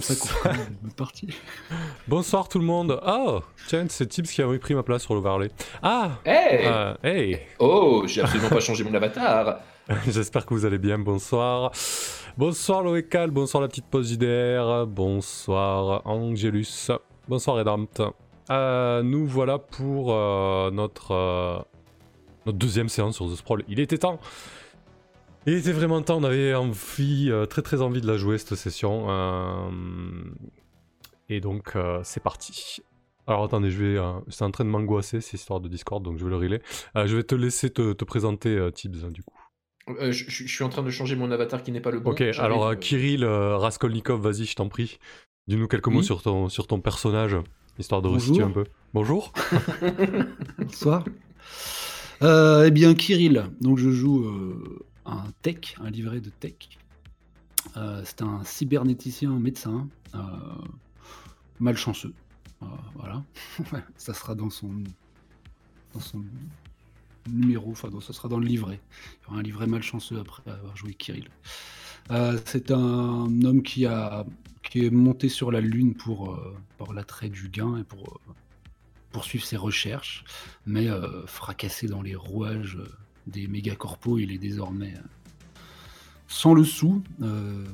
C'est comme ça qu'on est parti. Bonsoir tout le monde. Oh, tiens, c'est Tibbs qui a pris ma place sur l'overlay. Ah Hey euh, Hey Oh, j'ai absolument pas changé mon avatar. J'espère que vous allez bien. Bonsoir. Bonsoir Loécal, bonsoir la petite pause JDR, bonsoir Angelus, bonsoir Redampt. Euh, nous voilà pour euh, notre, euh, notre deuxième séance sur The Sprawl. Il était temps Il était vraiment temps, on avait envie, euh, très très envie de la jouer cette session. euh, et donc c'est parti. Alors attendez, je vais, euh, c'est en train de m'angoisser cette histoire de Discord, donc je vais le relais. Euh, je vais te laisser te, te présenter euh, Tibbs du coup. Euh, je, suis en train de changer mon avatar qui n'est pas le bon. Ok, alors euh, euh, Kirill euh, Raskolnikov, vas-y, je t'en prie. Dis-nous quelques mots sur ton, sur ton personnage, histoire de resituer un peu. Bonjour. Bonsoir. Euh, eh bien, Kirill, donc je joue euh, un tech, un livret de tech. Euh, c'est un cybernéticien médecin, euh, malchanceux. Euh, voilà, ça sera dans son, dans son numéro, enfin, ça sera dans le livret. Il y aura un livret malchanceux après avoir joué Kirill. C'est un homme qui, a, qui est monté sur la Lune pour, l'attrait du gain et pour poursuivre ses recherches, mais fracassé dans les rouages des mégacorpos, il est désormais euh, sans le sou, euh,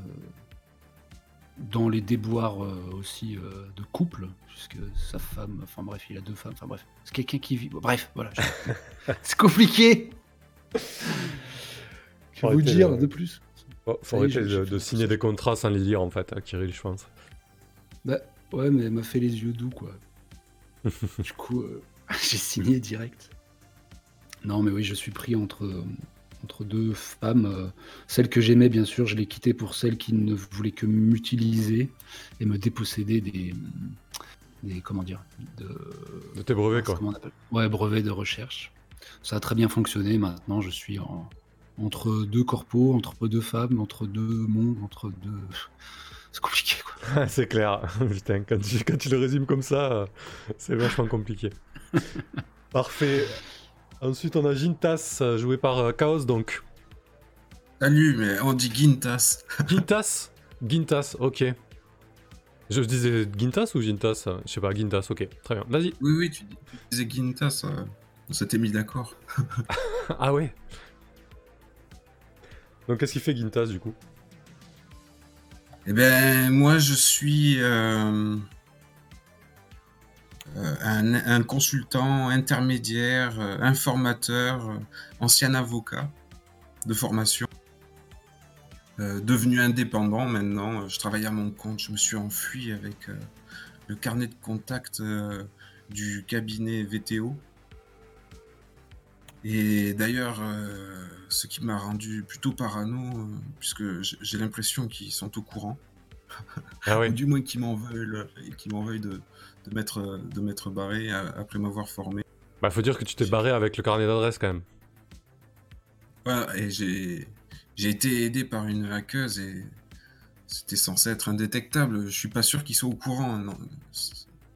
dans les déboires euh, aussi euh, de couple, puisque sa femme, enfin bref, il a deux femmes, enfin bref, c'est quelqu'un qui vit. Bref, voilà, c'est compliqué. Vais vous dire de- de plus. Oh, faut arrêter de, signer des contrats sans les lire en fait, à Kirill, je pense. Bah, ouais, mais elle m'a fait les yeux doux, quoi. du coup, euh, j'ai signé direct. Non, mais oui, je suis pris entre, entre deux femmes. euh, celle que j'aimais, bien sûr, je l'ai quittée pour celle qui ne voulait que m'utiliser et me déposséder des. des comment dire de, De tes brevets quoi. comment on appelle Ouais, brevet de recherche. Ça a très bien fonctionné. Maintenant, je suis en- entre deux corpos, entre deux femmes, entre deux mondes, entre deux. C'est compliqué, quoi. c'est clair. Putain, quand tu, quand tu le résumes comme ça, euh, c'est vachement compliqué. Parfait. Ensuite, on a Gintas, euh, joué par euh, Chaos donc. Salut, mais on dit Gintas. Gintas? Gintas, ok. Je disais Gintas ou Gintas? Je sais pas, Gintas, ok. Très bien. Vas-y. Oui, oui, tu, dis- tu disais Gintas. euh, on s'était mis d'accord. Ah ouais Donc qu'est-ce qu'il fait Gintas du coup? Eh ben, moi, je suis euh, un, un consultant intermédiaire, euh, informateur, euh, ancien avocat de formation. Euh, devenu indépendant maintenant, Euh, je travaille à mon compte, je me suis enfui avec euh, le carnet de contact euh, du cabinet VTO. Et d'ailleurs, euh, ce qui m'a rendu plutôt parano, euh, puisque j'ai l'impression qu'ils sont au courant, Ah ou du moins qu'ils m'en veulent, et qu'ils m'en veuillent de, de m'être de m'être barré après m'avoir formé. Bah faut dire que tu t'es barré avec le carnet d'adresse quand même. Voilà, et j'ai j'ai été aidé par une hackeuse et c'était censé être indétectable. Je suis pas sûr qu'ils soient au courant. non.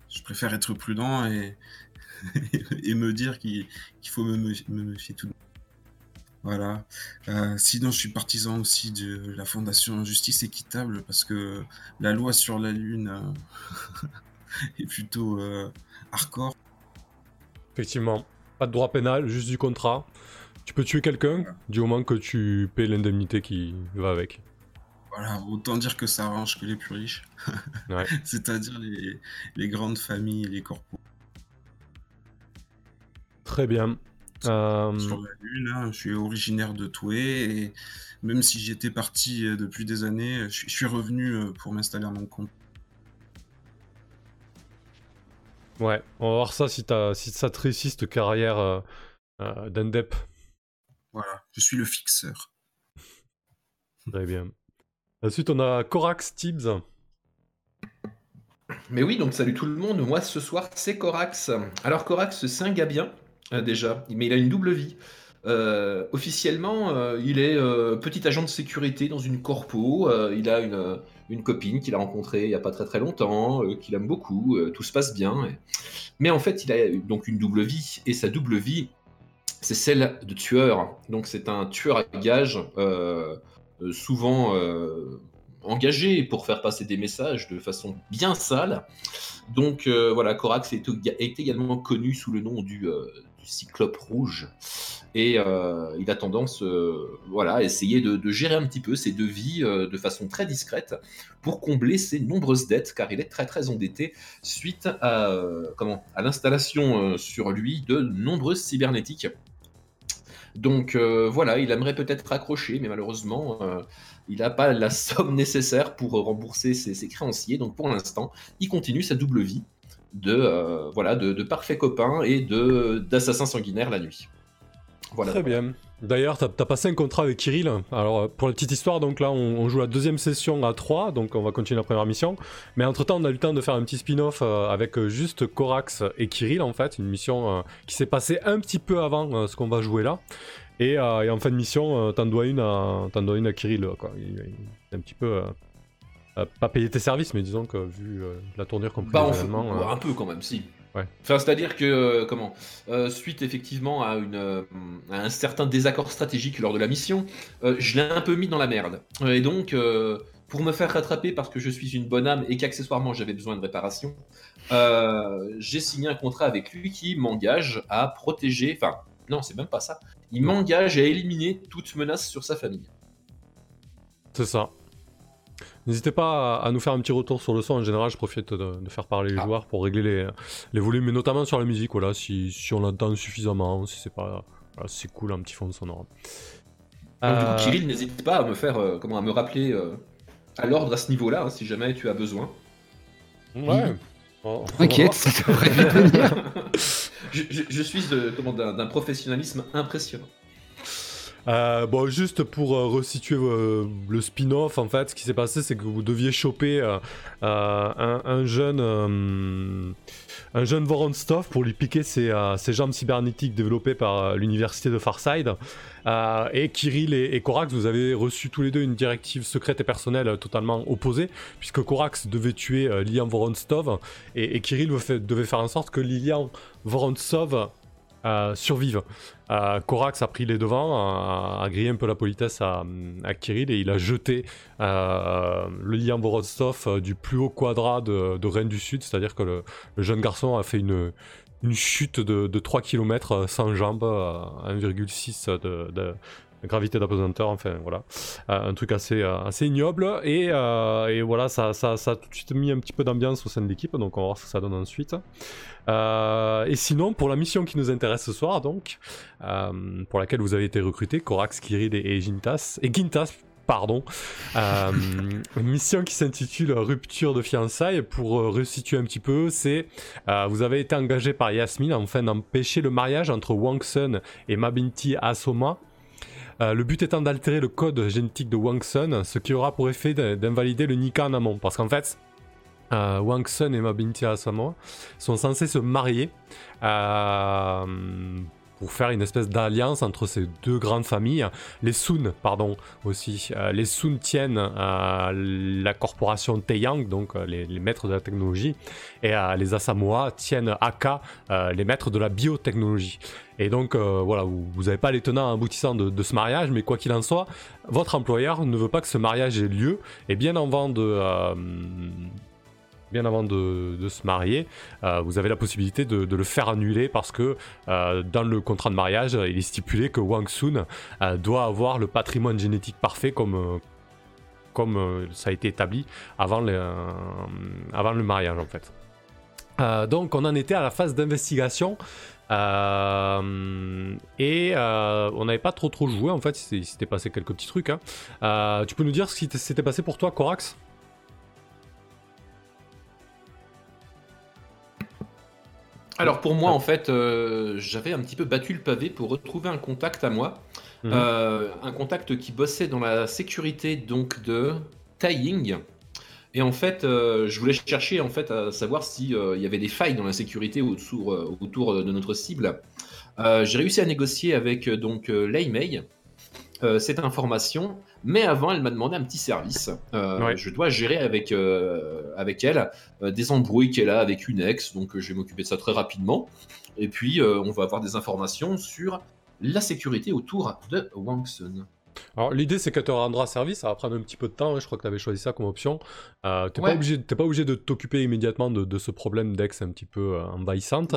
Je préfère être prudent et, et me dire qu'il qu'il faut me, me- me méfier tout de. Voilà. Euh, sinon, je suis partisan aussi de la Fondation Justice Équitable parce que la loi sur la Lune euh, est plutôt euh, hardcore. Effectivement. Pas de droit pénal, juste du contrat. Tu peux tuer quelqu'un du moment que tu paies l'indemnité qui va avec. Voilà, autant dire que ça arrange que les plus riches. Ouais. C'est-à-dire les, les grandes familles les corpos. Très bien. Euh, Sur la Lune, hein, je suis originaire de Toué et même si j'étais parti euh, depuis des années, je suis, je suis revenu euh, pour m'installer à mon compte. Ouais, on va voir ça si, t'as- si ça te réussit cette carrière euh, euh, d'indep. Voilà, je suis le fixeur. Très bien. Ensuite, on a Corax Tibbs. Mais oui, donc salut tout le monde. Moi ce soir c'est Corax. Alors Corax c'est un gars bien euh, déjà, mais il a une double vie. Euh, officiellement, euh, il est euh, petit agent de sécurité dans une corpo. il a une, copine qu'il a rencontrée il n'y a pas très très longtemps, qu'il aime beaucoup. tout se passe bien. Mais en fait, il a donc une double vie et sa double vie, c'est celle de tueur. Donc c'est un tueur à euh, souvent engagé pour faire passer des messages de façon bien sale. Donc voilà, Corax est, est, également connu sous le nom du Cyclope Rouge. Et il a tendance voilà, à essayer de, gérer un petit peu ses deux vies de façon très discrète pour combler ses nombreuses dettes, car il est très très endetté suite à, à l'installation sur lui de nombreuses cybernétiques. Donc voilà, il aimerait peut-être raccrocher, mais malheureusement, il n'a pas la somme nécessaire pour rembourser ses, créanciers. Donc pour l'instant, il continue sa double vie de, voilà, de, de parfaits copains et d'assassins sanguinaires la nuit. Très bien. D'ailleurs, tu as, passé un contrat avec Kirill. Alors, euh, pour la petite histoire, donc là, on, joue la deuxième session à 3, donc on va continuer la première mission. Mais entre-temps, on a eu le temps de faire un petit spin-off euh, avec euh, juste Corax et Kirill, en fait, une mission qui s'est passée un petit peu avant ce qu'on va jouer là. Et, en fin de mission, t'en dois une à, dois une à Kirill, quoi. Il, un petit peu... pas payer tes services, mais disons que vu la tournure qu'on peut bah, un peu quand même, si. Enfin, c'est-à-dire que, euh, comment, euh, suite effectivement à, une, euh, à un certain désaccord stratégique lors de la mission, je l'ai un peu mis dans la merde. Et donc, pour me faire rattraper parce que je suis une bonne âme et qu'accessoirement j'avais besoin de réparation, j'ai signé un contrat avec lui qui m'engage à protéger, enfin, non, c'est même pas ça, il m'engage à éliminer toute menace sur sa famille. C'est ça. N'hésitez pas à, nous faire un petit retour sur le son. En général, je profite de, faire parler les ah. joueurs pour régler les, les, volumes, mais notamment sur la musique. Voilà, si, si on l'entend suffisamment, si c'est pas, c'est cool un petit fond sonore. Donc, du coup, euh, Kirill, n'hésite pas à me faire, euh, comment, à me rappeler euh, à l'ordre à ce niveau-là, hein, si jamais tu as besoin. Ouais. T'inquiète, ça devrait venir. je, je, suis d'un professionnalisme impressionnant. Euh, bon, juste pour euh, resituer euh, le spin-off, en fait, ce qui s'est passé, c'est que vous deviez choper un, jeune, un jeune Voronstov pour lui piquer ses, jambes cybernétiques développées par l'université de Farside. et Kirill et, Korax, vous avez reçu tous les deux une directive secrète et personnelle totalement opposée, puisque Korax devait tuer Lilian Voronstov et, et Kirill devait faire en sorte que Lilian Vorontsov euh, survivent. Euh, Korax a pris les devants, a, grillé un peu la politesse à, Kirill et il a jeté euh, le lien Borodstov du plus haut quadrat de, de Rennes du Sud, c'est-à-dire que le, jeune garçon a fait une, chute de, 3 km sans jambes, à 1,6 de, gravité d'apesanteur, enfin voilà, un truc assez, assez ignoble. Et, et voilà, ça, ça, ça, a tout de suite mis un petit peu d'ambiance au sein de l'équipe, donc on va voir ce que ça donne ensuite. Euh, et sinon, pour la mission qui nous intéresse ce soir, donc, euh, pour laquelle vous avez été recruté, Korax, Kirid et, Gintas, et Gintas, pardon, euh, mission qui s'intitule Rupture de fiançailles. Pour resituer un petit peu, c'est vous avez été engagé par Yasmine afin d'empêcher le mariage entre Wang Sun et Mabinti Asoma. Le but étant d'altérer le code génétique de Wang Sun, ce qui aura pour effet d'invalider le Nika en amont. Parce qu'en fait, euh, Wang Sun et Mabinti Asamo sont censés se marier euh, pour faire une espèce d'alliance entre ces deux grandes familles. Les Sun, pardon, aussi. Euh, les Sun tiennent la corporation Taeyang, donc les, maîtres de la technologie, et les Asamoah tiennent Aka, les maîtres de la biotechnologie. Et donc voilà, vous n'avez pas les tenants aboutissants de, de, ce mariage, mais quoi qu'il en soit, votre employeur ne veut pas que ce mariage ait lieu, et bien avant de bien avant de, se marier, euh, vous avez la possibilité de, le faire annuler parce que euh, dans le contrat de mariage, il est stipulé que Wang Sun euh, doit avoir le patrimoine génétique parfait comme, comme ça a été établi avant le, avant le mariage en fait. donc on en était à la phase d'investigation. et on n'avait pas trop trop joué en fait, il s'était passé quelques petits trucs. Hein. tu peux nous dire ce qui s'était passé pour toi, Corax? Alors pour moi, en fait, euh, j'avais un petit peu battu le pavé pour retrouver un contact à moi. Mhm. Euh, un contact qui bossait dans la sécurité donc de Taiying. Et en fait, euh, je voulais chercher en fait à savoir s'il y avait des failles dans la sécurité autour, autour de notre cible. J'ai réussi à négocier avec donc Lei Mei cette information mais avant, elle m'a demandé un petit service. Euh, je dois gérer avec, euh, avec elle euh, des embrouilles qu'elle a avec une ex, donc je vais m'occuper de ça très rapidement. Et puis, on va avoir des informations sur la sécurité autour de Wang Sun. Alors l'idée c'est qu'elle te rendra service, ça va prendre un petit peu de temps, hein. je crois que tu avais choisi ça comme option. Euh, tu n'es pas, obligé, pas obligé de t'occuper immédiatement de, ce problème d'ex un petit peu euh, envahissante,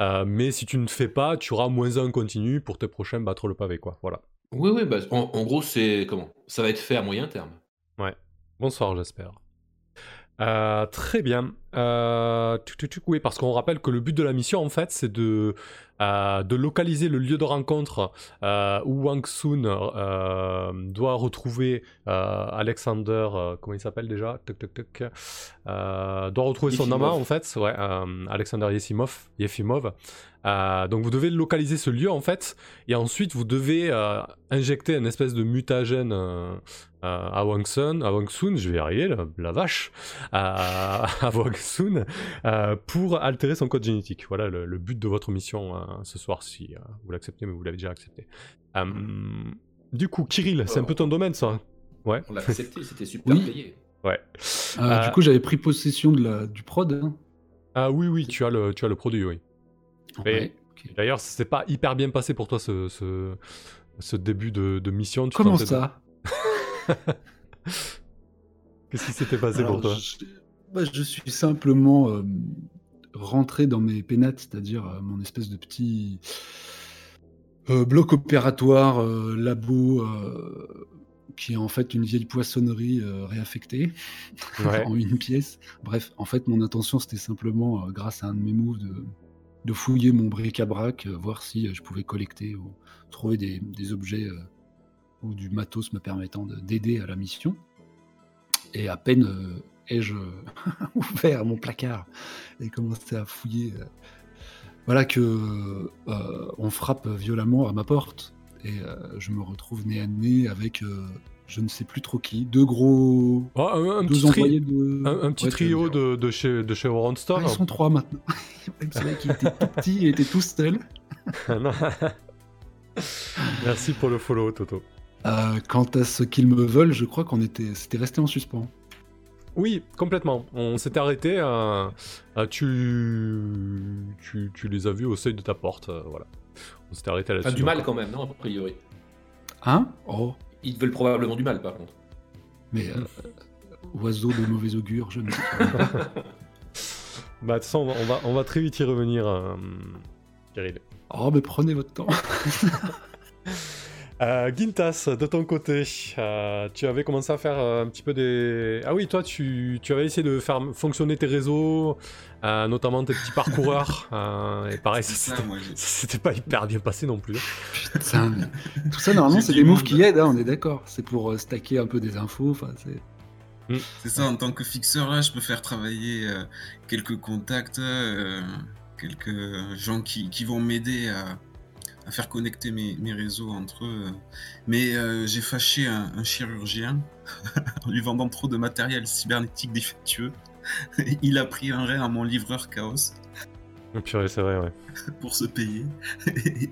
euh, mais si tu ne fais pas, tu auras moins un continu pour tes prochains battre le pavé, quoi. Voilà. Oui, oui, bah, en, en, gros c'est comment? Ça va être fait à moyen terme. Ouais. Bonsoir, j'espère. Euh, très bien. Euh, oui, parce qu'on rappelle que le but de la mission, en fait, c'est de, euh, de localiser le lieu de rencontre où Wang Sun doit retrouver Alexander. comment il s'appelle déjà? Doit retrouver son amant, en fait. Ouais, Alexander Yefimov. Yefimov. Donc vous devez localiser ce lieu en fait, et ensuite vous devez injecter une espèce de mutagène à Wang Sun, à Wang Sun, je vais y arriver, la, vache, à, Wang Sun, euh, pour altérer son code génétique. Voilà le, but de votre mission hein, ce soir, si euh, vous l'acceptez, mais vous l'avez déjà accepté. Euh, du coup, Kirill, c'est un peu ton domaine, ça Ouais. On l'a accepté, c'était super payé. Ouais. du coup, j'avais pris possession de la, du prod. Hein? Ah oui, oui, tu as le, tu as le produit, oui. D'ailleurs, c'est pas hyper bien passé pour toi ce, ce, début de, mission. Comment ça Qu'est-ce qui s'était passé pour toi bah, je, suis simplement euh, rentré dans mes pénates, c'est-à-dire euh, mon espèce de petit euh, bloc opératoire, labo, qui est en fait une vieille poissonnerie réaffectée en une pièce. Bref, en fait, mon intention, c'était simplement, grâce à un de mes moves, de, fouiller mon bric-à-brac, voir si je pouvais collecter ou trouver des objets ou du matos me permettant d'aider à la mission. Et à peine euh, ai-je ouvert mon placard et commencé à fouiller, euh, voilà que euh, on frappe violemment à ma porte et je me retrouve nez à nez avec je ne sais plus trop qui, deux gros, oh, un, petit envoyés de... un, petit trio de, de, chez de chez ah, ils sont trois maintenant. C'est vrai qu'il était tout petit, il était tout seul. Merci pour le follow, Toto. Euh, quant à ce qu'ils me veulent, je crois qu'on était, c'était resté en suspens. Oui, complètement. On s'était arrêté. Euh, euh, tu, tu, les as vus au seuil de ta porte, voilà. On s'était arrêté là-dessus. du mal quand même, non A priori. Hein? Oh. Ils veulent probablement du mal, par contre. Mais oiseau de mauvais augure, je ne sais pas. bah, de toute façon, on va, on va, très vite y revenir, Kirill. Oh, mais prenez votre temps. Euh, Gintas, de ton côté, euh, tu avais commencé à faire euh, un petit peu des... Ah oui, toi, tu, tu avais essayé de faire fonctionner tes réseaux, notamment tes petits parcoureurs. et pareil, c'était pas hyper bien passé non plus. Putain, tout ça, normalement, c'est des moves qui aident, hein, on est d'accord. C'est pour stacker un peu des infos, c'est... Mm. C'est ça, en tant que fixeur, là, je peux faire travailler quelques contacts, quelques gens qui, qui vont m'aider à à faire connecter mes, réseaux entre eux. Mais euh, j'ai fâché un, chirurgien en lui vendant trop de matériel cybernétique défectueux. Il a pris un rein à mon livreur Chaos. Oh, purée, c'est vrai, ouais. pour se payer.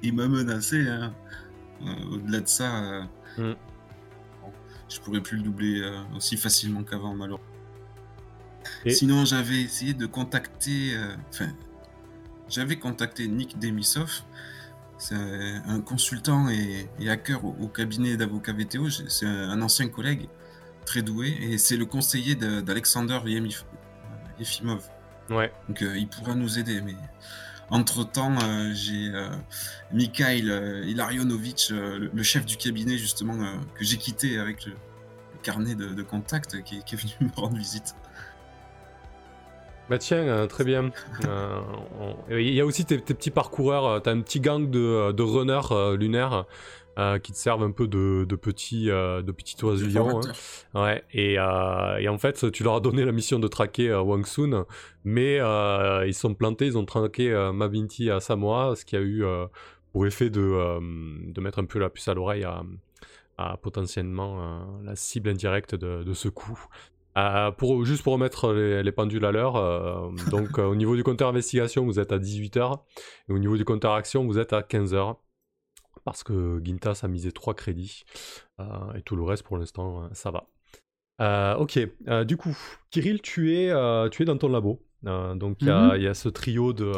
Il m'a menacé. Hein. Euh, au-delà de ça, euh, mm. je pourrais plus le doubler aussi facilement qu'avant, malheureusement. Sinon, j'avais essayé de contacter. Enfin, j'avais contacté Nick Demisov c'est un consultant et, hacker au, cabinet d'avocat VTO. C'est un, ancien collègue très doué et c'est le conseiller d'Alexander Yefimov. Ouais. Donc euh, il pourra nous aider. Mais entre temps, euh, j'ai euh, Mikhail Ilarionovitch, le, chef du cabinet justement que j'ai quitté avec le, carnet de, contact, qui, qui, est venu me rendre visite. Bah tiens, euh, très bien. Euh, il y a aussi tes, petits parcoureurs, euh, t'as un petit gang de, de runners lunaires qui te servent un peu de, petits, de petits oisillons. Hein. Ouais, et, en fait, tu leur as donné la mission de traquer Wang Sun, mais ils sont plantés, ils ont traqué Mabinti à Samoa, ce qui a eu pour effet de, de mettre un peu la puce à l'oreille à, potentiellement la cible indirecte de, de ce coup. Euh, pour, juste pour remettre les, pendules à l'heure, euh, donc euh, au niveau du compteur investigation, vous êtes à 18h, et au niveau du compteur action, vous êtes à 15h, parce que Gintas a misé 3 crédits, et tout le reste pour l'instant, ça va. ok, du coup, Kirill, tu es, tu es dans ton labo, donc il y, a mhm. ce trio de...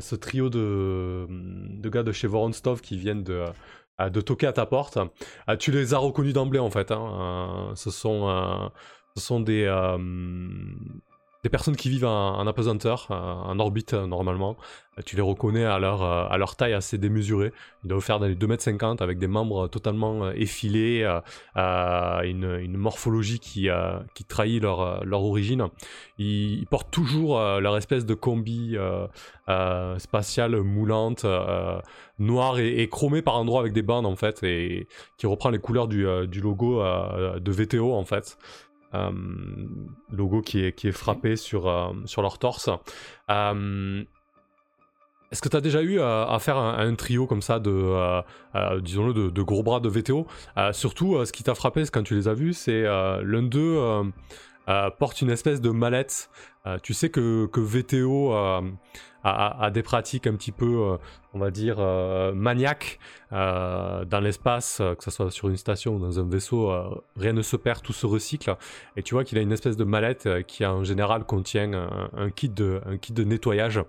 ce trio de, de, gars de chez Voronstov qui viennent de, de toquer à ta porte. tu les as reconnus d'emblée en fait. Hein. ce sont, ce sont des des personnes qui vivent en, en apesanteur, en orbite normalement. Tu les reconnais à leur, à leur taille assez démesurée. Ils doivent faire dans les 2m50 avec des membres totalement effilés, une, une, morphologie qui, qui trahit leur, leur origine. Ils, portent toujours leur espèce de combi spatiale moulante, noire et, et, chromée par endroits avec des bandes en fait, et qui reprend les couleurs du, du logo de VTO en fait. Euh, logo qui est, qui est frappé sur, euh, sur leur torse. Euh, est-ce que tu as déjà eu à faire un, trio comme ça de, disons-le, de, gros bras de VTO Surtout, ce qui t'a frappé quand tu les as vus, c'est l'un d'eux porte une espèce de mallette. tu sais que, que VTO à, des pratiques un petit peu, euh, on va dire, euh, maniaques euh, dans l'espace, que ce soit sur une station ou dans un vaisseau, rien ne se perd, tout se recycle. Et tu vois qu'il a une espèce de mallette qui en général contient un, kit, de, un kit de nettoyage.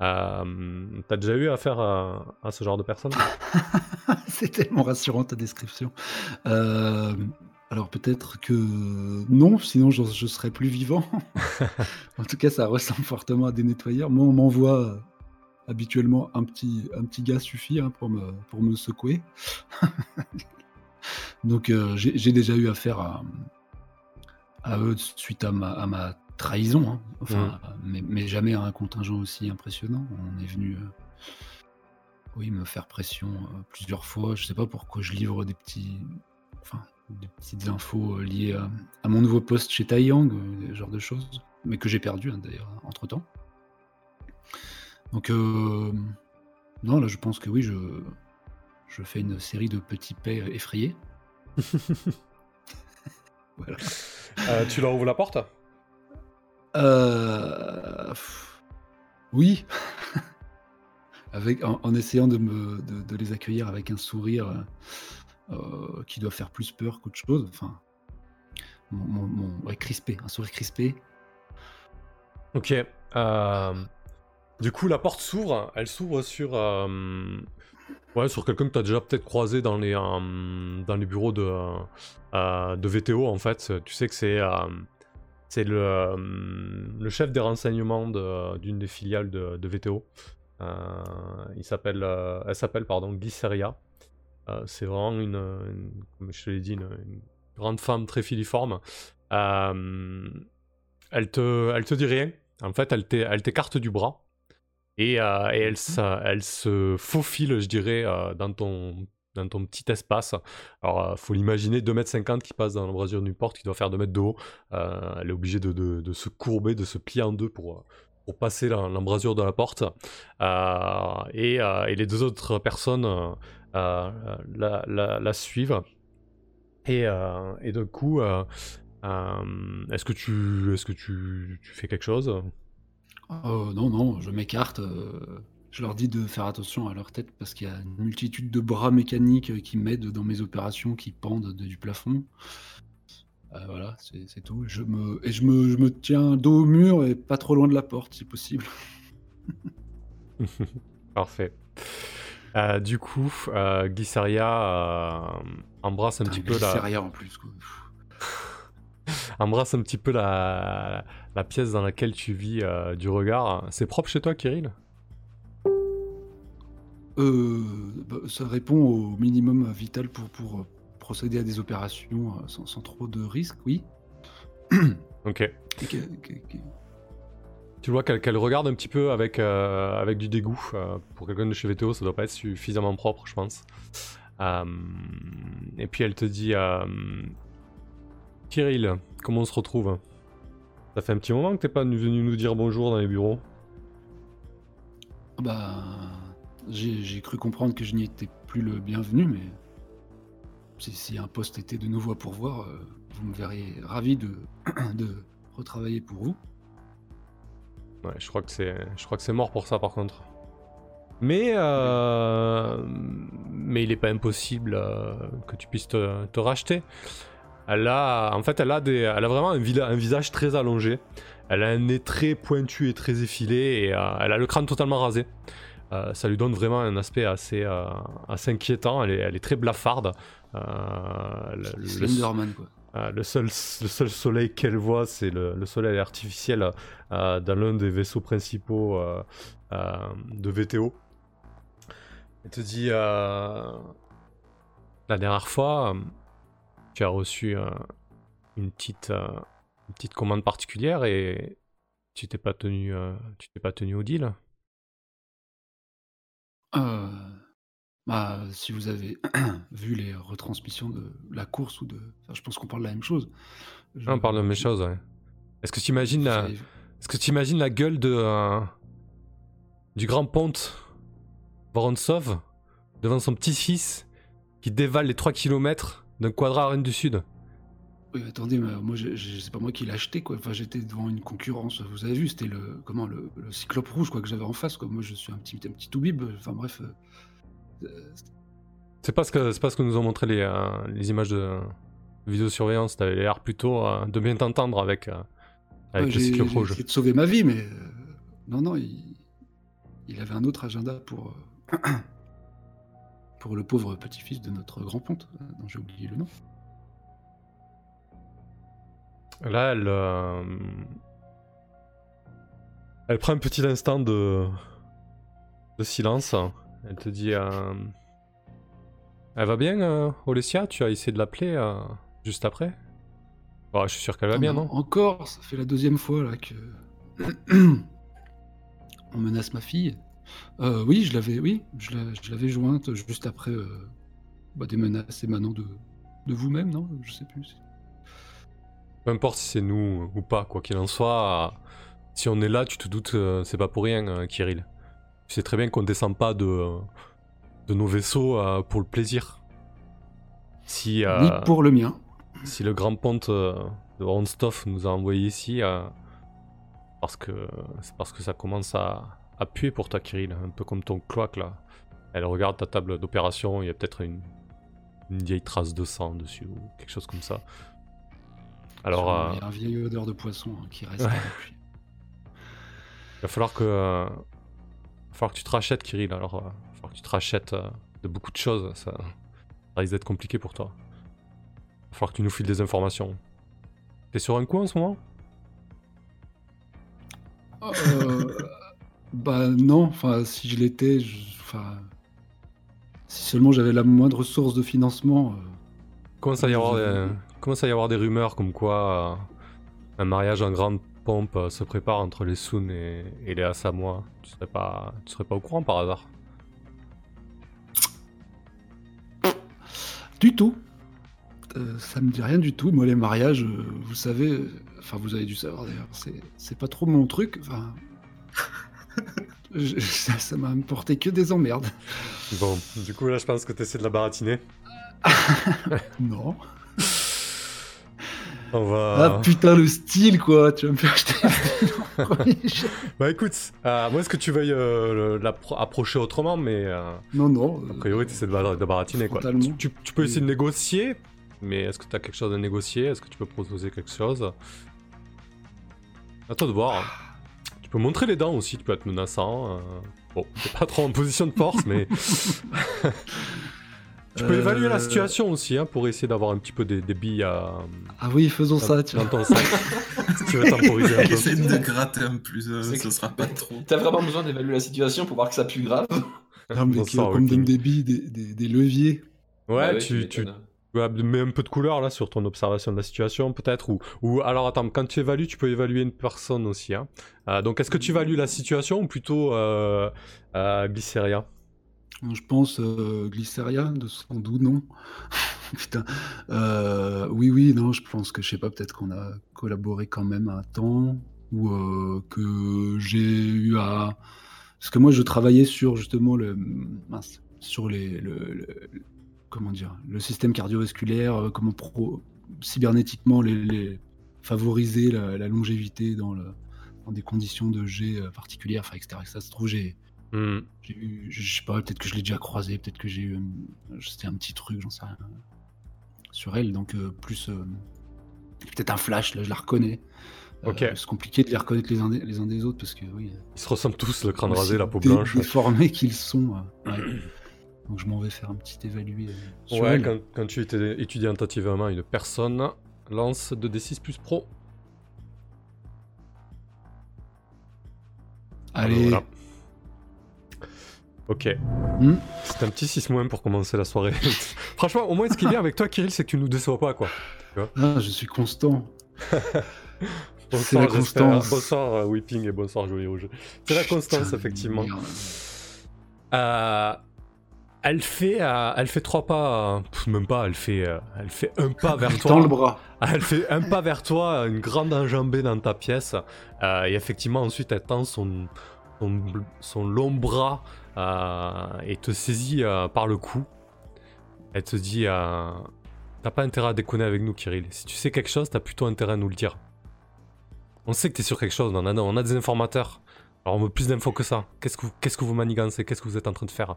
T'as déjà eu affaire à, à ce genre de personne? C'est tellement rassurant ta description. Alors peut-être que non, sinon je, serais plus vivant. en tout cas, ça ressemble fortement à des nettoyeurs. Moi, on m'envoie euh, habituellement un petit, un petit gars suffit hein, pour, me, pour me secouer. Donc euh, j'ai déjà eu affaire à, à eux suite à ma, à ma trahison. Hein. Enfin, mmh. mais, jamais à un contingent aussi impressionnant. On est venu euh, oui, me faire pression plusieurs fois. Je sais pas pourquoi je livre des petits. Enfin, des petites infos euh, liées à, mon nouveau poste chez Taiyang, euh, ce genre de choses, mais que j'ai perdu hein, d'ailleurs entre temps. Donc, euh, non, là je pense que oui, je, je fais une série de petits paix effrayés. voilà. tu leur ouvres la porte? Oui. avec, en, essayant de, me, de, les accueillir avec un sourire euh, qui doit faire plus peur qu'autre chose. Enfin, mon, crispé, un sourire crispé. Ok. Euh, du coup, la porte s'ouvre. Elle s'ouvre sur, euh, ouais, sur quelqu'un que tu as déjà peut-être croisé dans les, dans les bureaux de, de VTO. En fait, tu sais que c'est c'est le, le, chef des renseignements d'une des filiales de, de VTO. il s'appelle, elle s'appelle pardon Glyceria. Euh, c'est vraiment une, comme je te l'ai dit, une, grande femme très filiforme. Euh, elle, te, elle te dit rien. En fait, elle t'écarte du bras. Et, euh, et elle, mhm. elle, se faufile, je dirais, dans, ton, dans ton petit espace. Alors, il faut l'imaginer, 2m50 qui passe dans l'embrasure d'une porte qui doit faire 2 mètres de haut. elle est obligée de, de, de, se courber, de se plier en deux pour, pour passer l'embrasure de la porte. Et, et, les deux autres personnes euh, la, la, suivre. Et, euh, et du coup, euh, est-ce que, tu, est-ce que tu, tu fais quelque chose? Non, non, je m'écarte. Je leur dis de faire attention à leur tête parce qu'il y a une multitude de bras mécaniques qui m'aident dans mes opérations qui pendent du plafond. voilà, c'est tout. Je me, et je me, je me tiens dos au mur et pas trop loin de la porte si possible. Parfait. Euh, du coup, euh, euh embrasse un petit peu la. en plus. embrasse un petit peu la... la pièce dans laquelle tu vis euh, du regard. C'est propre chez toi, Kirill? Bah, Ça répond au minimum vital pour, pour procéder à des opérations sans, sans trop de risques, oui. ok. Tu vois qu'elle regarde un petit peu avec, euh, avec du dégoût. Euh, pour quelqu'un de chez VTO, ça doit pas être suffisamment propre, je pense. Euh, et puis elle te dit Kirill, comment on se retrouve? Ça fait un petit moment que t'es pas venu nous dire bonjour dans les bureaux. Bah. J'ai cru comprendre que je n'y étais plus le bienvenu, mais. Si, un poste était de nouveau à pourvoir, vous me verriez ravi de retravailler pour vous. Ouais, je crois que c'est, je crois que c'est mort pour ça par contre. Mais, euh... mais il n'est pas impossible euh, que tu puisses te, racheter. Elle a, en fait, elle a, des, elle a vraiment un, un, visage très allongé. Elle a un nez très pointu et très effilé et euh, elle a le crâne totalement rasé. euh, ça lui donne vraiment un aspect assez, assez inquiétant. Elle est, elle est très blafarde. le, le, quoi. Le, seul, le seul soleil qu'elle voit, c'est le, soleil artificiel dans l'un des vaisseaux principaux de VTO. Elle te dit la dernière fois, tu as reçu une petite, petite commande particulière et tu t'es pas tenu, euh, tu t'es pas tenu au deal? Euh, bah, si vous avez vu les retransmissions de la course ou de, je pense qu'on parle de la même chose. Ah, on parle de la même chose, ouais. Est-ce que tu imagines la, est-ce que tu imagines la gueule de euh, du grand ponte Vorontsov devant son petit-fils qui dévale les 3 km d'un quadra à Rennes du Sud? Oui, attendez, mais moi, c'est pas moi qui l'ai acheté, quoi. Enfin, j'étais devant une concurrence. Vous avez vu, c'était le comment le, cyclope rouge, quoi, que j'avais en face, quoi. Moi, je suis un petit un petit toubib. Enfin, bref. Euh, c'est pas ce que c'est pas ce que nous ont montré les, euh, les images de vidéosurveillance. T'avais l'air plutôt de bien t'entendre avec avec le cyclope rouge. J'ai de sauver ma vie, mais non, non, il, il avait un autre agenda pour pour le pauvre petit-fils de notre grand ponte, dont j'ai oublié le nom. Là, elle. Euh, elle prend un petit instant de. de silence. Elle te dit. Euh, elle va bien, euh, Olesia Tu as essayé de l'appeler juste après? Je suis sûr qu'elle va bien, non? Encore Ça fait la deuxième fois là que. On menace ma fille. oui, je l'avais, oui, je l'avais jointe juste après bah, des menaces émanant de, de vous-même, non? Je sais plus. Peu importe si c'est nous ou pas, quoi qu'il en soit, si on est là, tu te doutes, euh, c'est pas pour rien, euh, Kirill. Tu sais très bien qu'on descend pas de, de nos vaisseaux euh, pour le plaisir. Si, Ni pour le mien. Si le grand ponte de Ronstoff nous a envoyé ici, parce que c'est parce que ça commence à, à puer pour toi, Kirill, un peu comme ton cloaque là. Elle regarde ta table d'opération, il y a peut-être une, une vieille trace de sang dessus ou quelque chose comme ça. Alors, euh, Il y a un vieil odeur de poisson hein, qui reste. Il va falloir que, euh, falloir que tu te rachètes, Kirill. Alors, euh, il va falloir que tu te rachètes de beaucoup de choses. Ça, risque d'être compliqué pour toi. Il va falloir que tu nous files des informations. T'es sur un coup en ce moment? Bah non, enfin si je l'étais, enfin si seulement j'avais la moindre source de financement. Comment ça y avoir commence à y avoir des rumeurs comme quoi euh, un mariage en grande pompe euh, se prépare entre les Sun et, les Asamoah. Tu serais pas, tu serais pas au courant par hasard? Du tout. Euh, ça me dit rien du tout. Moi, les mariages, vous savez, enfin, vous avez dû savoir d'ailleurs, c'est pas trop mon truc. Enfin, ça m'a porté que des emmerdes. Bon, du coup, là, je pense que tu essaies de la baratiner. non. On va... Ah putain, le style quoi, tu vas me faire acheter. bah écoute, euh, moi est-ce que tu veuilles euh, l'approcher autrement, mais. Euh, non, non. A priori, tu essaies de, baratiner quoi. Tu, peux essayer de négocier, mais est-ce que tu as quelque chose à négocier? Est-ce que tu peux proposer quelque chose? À toi de voir. Tu peux montrer les dents aussi, tu peux être menaçant. Bon, t'es pas trop en position de force, mais. Tu peux évaluer la euh, situation aussi hein, pour essayer d'avoir un petit peu des, billes à. Ah oui, faisons ça, tu vois. Dans ton sac. si tu veux temporiser un peu. Essaye de gratter un plus, euh, ce sera pas trop. T'as vraiment besoin d'évaluer la situation pour voir que ça pue grave Non, mais qui comme des billes, des, des, leviers. Ouais, ah tu, tu, mets un peu de couleur là sur ton observation de la situation peut-être ou, ou alors attends quand tu évalues tu peux évaluer une personne aussi hein. Euh, donc est-ce que tu évalues la situation ou plutôt euh, Glyceria je pense euh, Glyceria, de son doux nom. Putain. Euh, oui, oui, non, je pense que je sais pas, peut-être qu'on a collaboré quand même un temps, ou euh, que j'ai eu à. Parce que moi, je travaillais sur justement le. Sur les. Le, comment dire Le système cardiovasculaire, euh, comment pro, cybernétiquement les, favoriser la, longévité dans, le, dans des conditions de G particulières, enfin, etc. Ça se trouve, j'ai Hmm. je sais pas, peut-être que je l'ai déjà croisé, peut-être que j'ai eu. C'était un petit truc, j'en sais rien. Sur elle, donc euh, plus. Euh, peut-être un flash, là, je la reconnais. Euh, Ok. c'est compliqué de les reconnaître les uns des, les uns des autres parce que oui. Ils se ressemblent tous, le crâne rasé, la peau blanche. Déformés qu'ils sont. euh, ouais. Donc je m'en vais faire un petit évalué. euh, sur Ouais, quand, quand tu étais- étudies tentativement une personne, lance 2d6 plus pro. Allez, Voilà. Ok. Hmm. C'est un petit 6 moins pour commencer la soirée. Franchement, au moins, ce qui est bien avec toi, Kirill, c'est que tu nous déçois pas, quoi. Ah, je suis constant. C'est Bonsoir, la constance. Bonsoir, euh, Whipping, et bonsoir, Joli Rouge. C'est la constance, effectivement. Euh, elle fait, euh, elle fait trois pas, euh, pff, même pas. Elle fait, euh, elle fait un pas vers toi. le bras. Elle fait un pas vers toi, une grande enjambée dans ta pièce. euh, et effectivement, ensuite, elle tend son, son, son long bras et te saisit euh, par le cou. Elle te dit euh, T'as pas intérêt à déconner avec nous, Kirill. Si tu sais quelque chose, t'as plutôt intérêt à nous le dire. On sait que t'es sur quelque chose, on a, on a des informateurs. Alors on veut plus d'infos que ça. Qu'est-ce que vous, qu'est-ce que vous manigancez? Qu'est-ce que vous êtes en train de faire?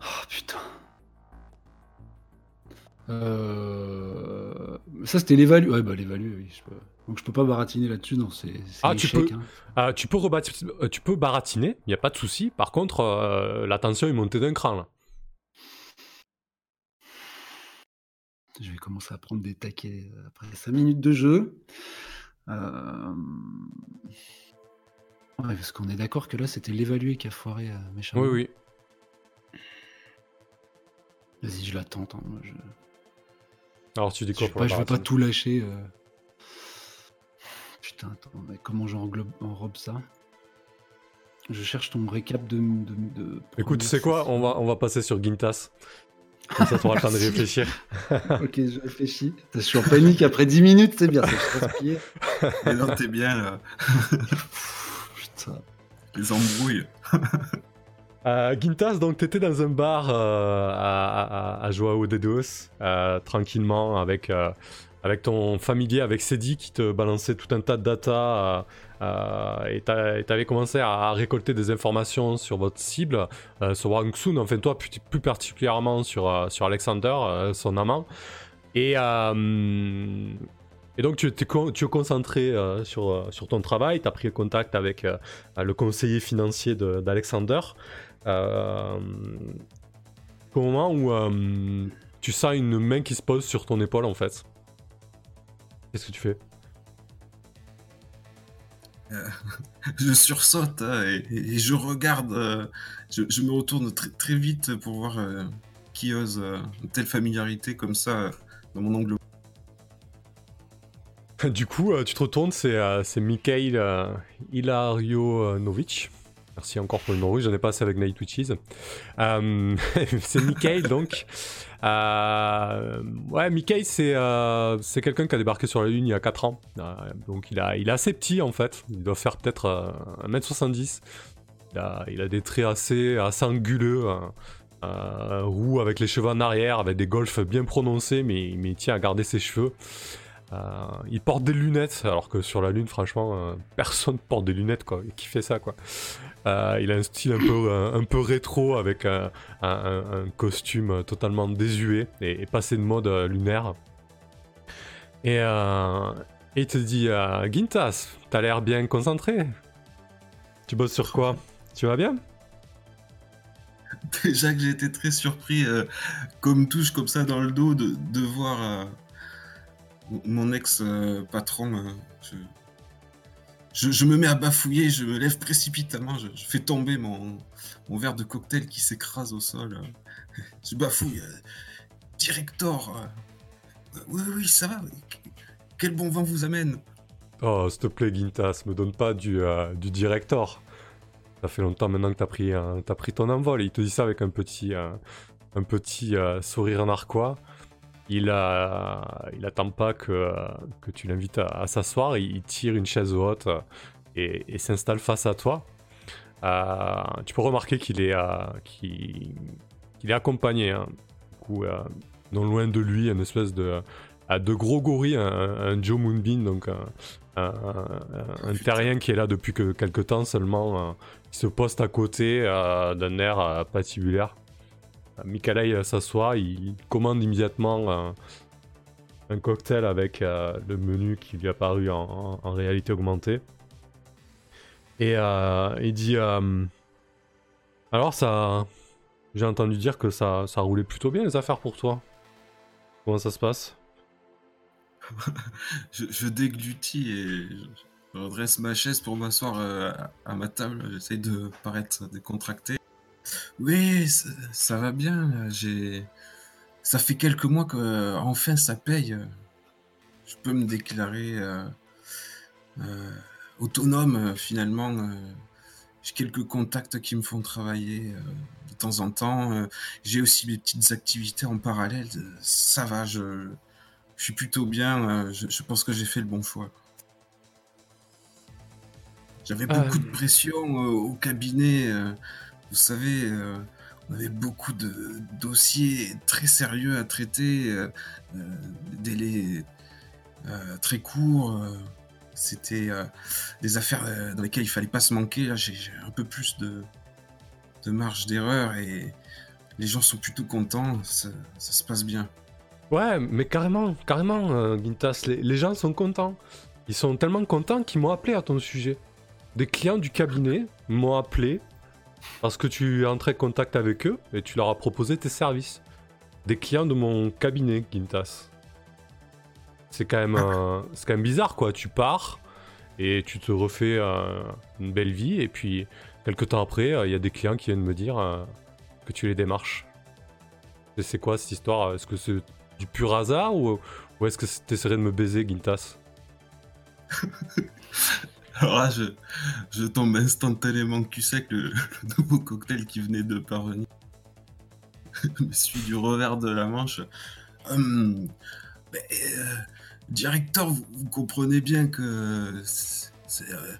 Oh putain. Euh... Ça c'était l'évalu. Ouais, bah l'évalu, oui. je peux- Donc je peux pas baratiner là-dessus, non, c'est Ah, tu peux. hein. Euh, tu, peux rebati- euh, tu peux baratiner, il n'y a pas de souci. Par contre, euh, la tension est montée d'un cran là. Je vais commencer à prendre des taquets après 5 minutes de jeu. Euh... Ouais, parce qu'on est d'accord que là c'était l'évalué qui a foiré euh, méchamment. Oui, oui. Vas-y, je la tente. hein, je... Alors tu dis Je quoi vais pour pas, je veux pas tout lâcher. euh. Putain, attends, mais comment j'englobe enrobe ça? Je cherche ton récap de. de, de Écoute, tu sais quoi? on va, on va passer sur Gintas. Comme ça, tu auras le temps de Merci. réfléchir. ok, je réfléchis. Je suis en panique après 10 minutes, c'est bien, ça je non, t'es bien là. Putain. Les embrouilles. Euh, Gintas, donc t'étais dans un bar euh, à, à, à Joao de Deus, euh, tranquillement, avec, euh, avec ton familier, avec Cedi qui te balançait tout un tas de data. euh, euh, et t'a- et t'avais commencé à récolter des informations sur votre cible, euh, sur Wang Sun, enfin toi plus, particulièrement sur, euh, sur Alexander, euh, son amant. Et, donc tu con- tu es concentré sur, sur ton travail, tu as pris contact avec le conseiller financier de- d'Alexander. Au moment où tu sens une main qui se pose sur ton épaule en fait? Qu'est-ce que tu fais? Je sursaute hein, et, et je regarde. euh, je, je me retourne très, très vite pour voir euh, qui ose euh, une telle familiarité comme ça euh, dans mon angle. Du coup, euh, tu te retournes, c'est euh, Mikhail euh, Ilarionovic. Merci encore pour le nom rouge, j'en ai pas assez avec Night Witches. Euh, c'est Mikhail donc. Euh, ouais, Mikhail, c'est euh, quelqu'un qui a débarqué sur la Lune il y a 4 ans. Euh, donc il, a, il est assez petit en fait. Il doit faire peut-être euh, 1m70. Il a, il a des traits assez, assez anguleux. hein. Euh, roux avec les cheveux en arrière, avec des golfs bien prononcés, mais, mais il tient à garder ses cheveux. Euh, il porte des lunettes, alors que sur la Lune, franchement, euh, personne porte des lunettes, quoi. Qui fait ça, quoi? Euh, il a un style un peu, un peu rétro, avec un, costume totalement désuet et, passé de mode euh, lunaire. Et, il te dit Gintas, t'as l'air bien concentré. Tu bosses sur quoi? Tu vas bien Déjà que j'ai été très surpris, comme touche comme ça dans le dos, de, de voir mon ex-patron. euh, je, je, je me mets à bafouiller, je me lève précipitamment, je, fais tomber mon, verre de cocktail qui s'écrase au sol. euh. Je bafouille. euh, Director, euh, oui, oui, ça va. Quel bon vent vous amène Oh, s'il te plaît, Gintas, me donne pas du, euh, du director. Ça fait longtemps maintenant que t'as pris, euh, pris ton envol. Et il te dit ça avec un petit, euh, un petit euh, sourire narquois. Il, il attend pas que, tu l'invites à, s'asseoir. Il, tire une chaise haute et, s'installe face à toi. Euh, tu peux remarquer qu'il est, euh, accompagné. hein. Euh, non loin de lui, une espèce de, gros gorille, un, Joe Moonbeam, donc un, terrien qui est là depuis que quelques temps seulement, qui se poste à côté d'un air patibulaire. Euh, Mikhail euh, s'assoit, il commande immédiatement euh, un cocktail avec le menu qui lui a paru en, réalité augmentée. Et il dit Alors, ça. J'ai entendu dire que ça, ça roulait plutôt bien les affaires pour toi. Comment ça se passe? Je, déglutis et je redresse ma chaise pour m'asseoir euh, à, ma table. J'essaye de paraître décontracté. Oui, ça, va bien. J'ai, ça fait quelques mois que enfin ça paye. Je peux me déclarer euh, euh, autonome finalement. J'ai quelques contacts qui me font travailler de temps en temps. J'ai aussi mes petites activités en parallèle. Ça va, je, je suis plutôt bien. Euh, je, pense que j'ai fait le bon choix. J'avais euh. beaucoup de pression euh, au cabinet. Vous savez, on avait beaucoup de dossiers très sérieux à traiter, des délais très courts. C'était des affaires dans lesquelles il fallait pas se manquer. Là, j'ai un peu plus de, de marge d'erreur et les gens sont plutôt contents. ça se passe bien. Ouais, mais carrément, carrément, euh, Gintas, les, gens sont contents. Ils sont tellement contents qu'ils m'ont appelé à ton sujet. Des clients du cabinet m'ont appelé parce que tu es entré en contact avec eux et tu leur as proposé tes services. Des clients de mon cabinet, Gintas. C'est quand même, euh, c'est quand même bizarre, quoi. Tu pars et tu te refais euh, une belle vie et puis quelques temps après, il y a des clients qui viennent me dire que tu les démarches. Et c'est quoi cette histoire? Est-ce que c'est du pur hasard ou, est-ce que t'essaierais de me baiser, Gintas Alors là, je, je tombe instantanément cul sec le, nouveau cocktail qui venait de parvenir. je me suis du revers de la manche. Hum, euh, directeur, vous, comprenez bien que euh,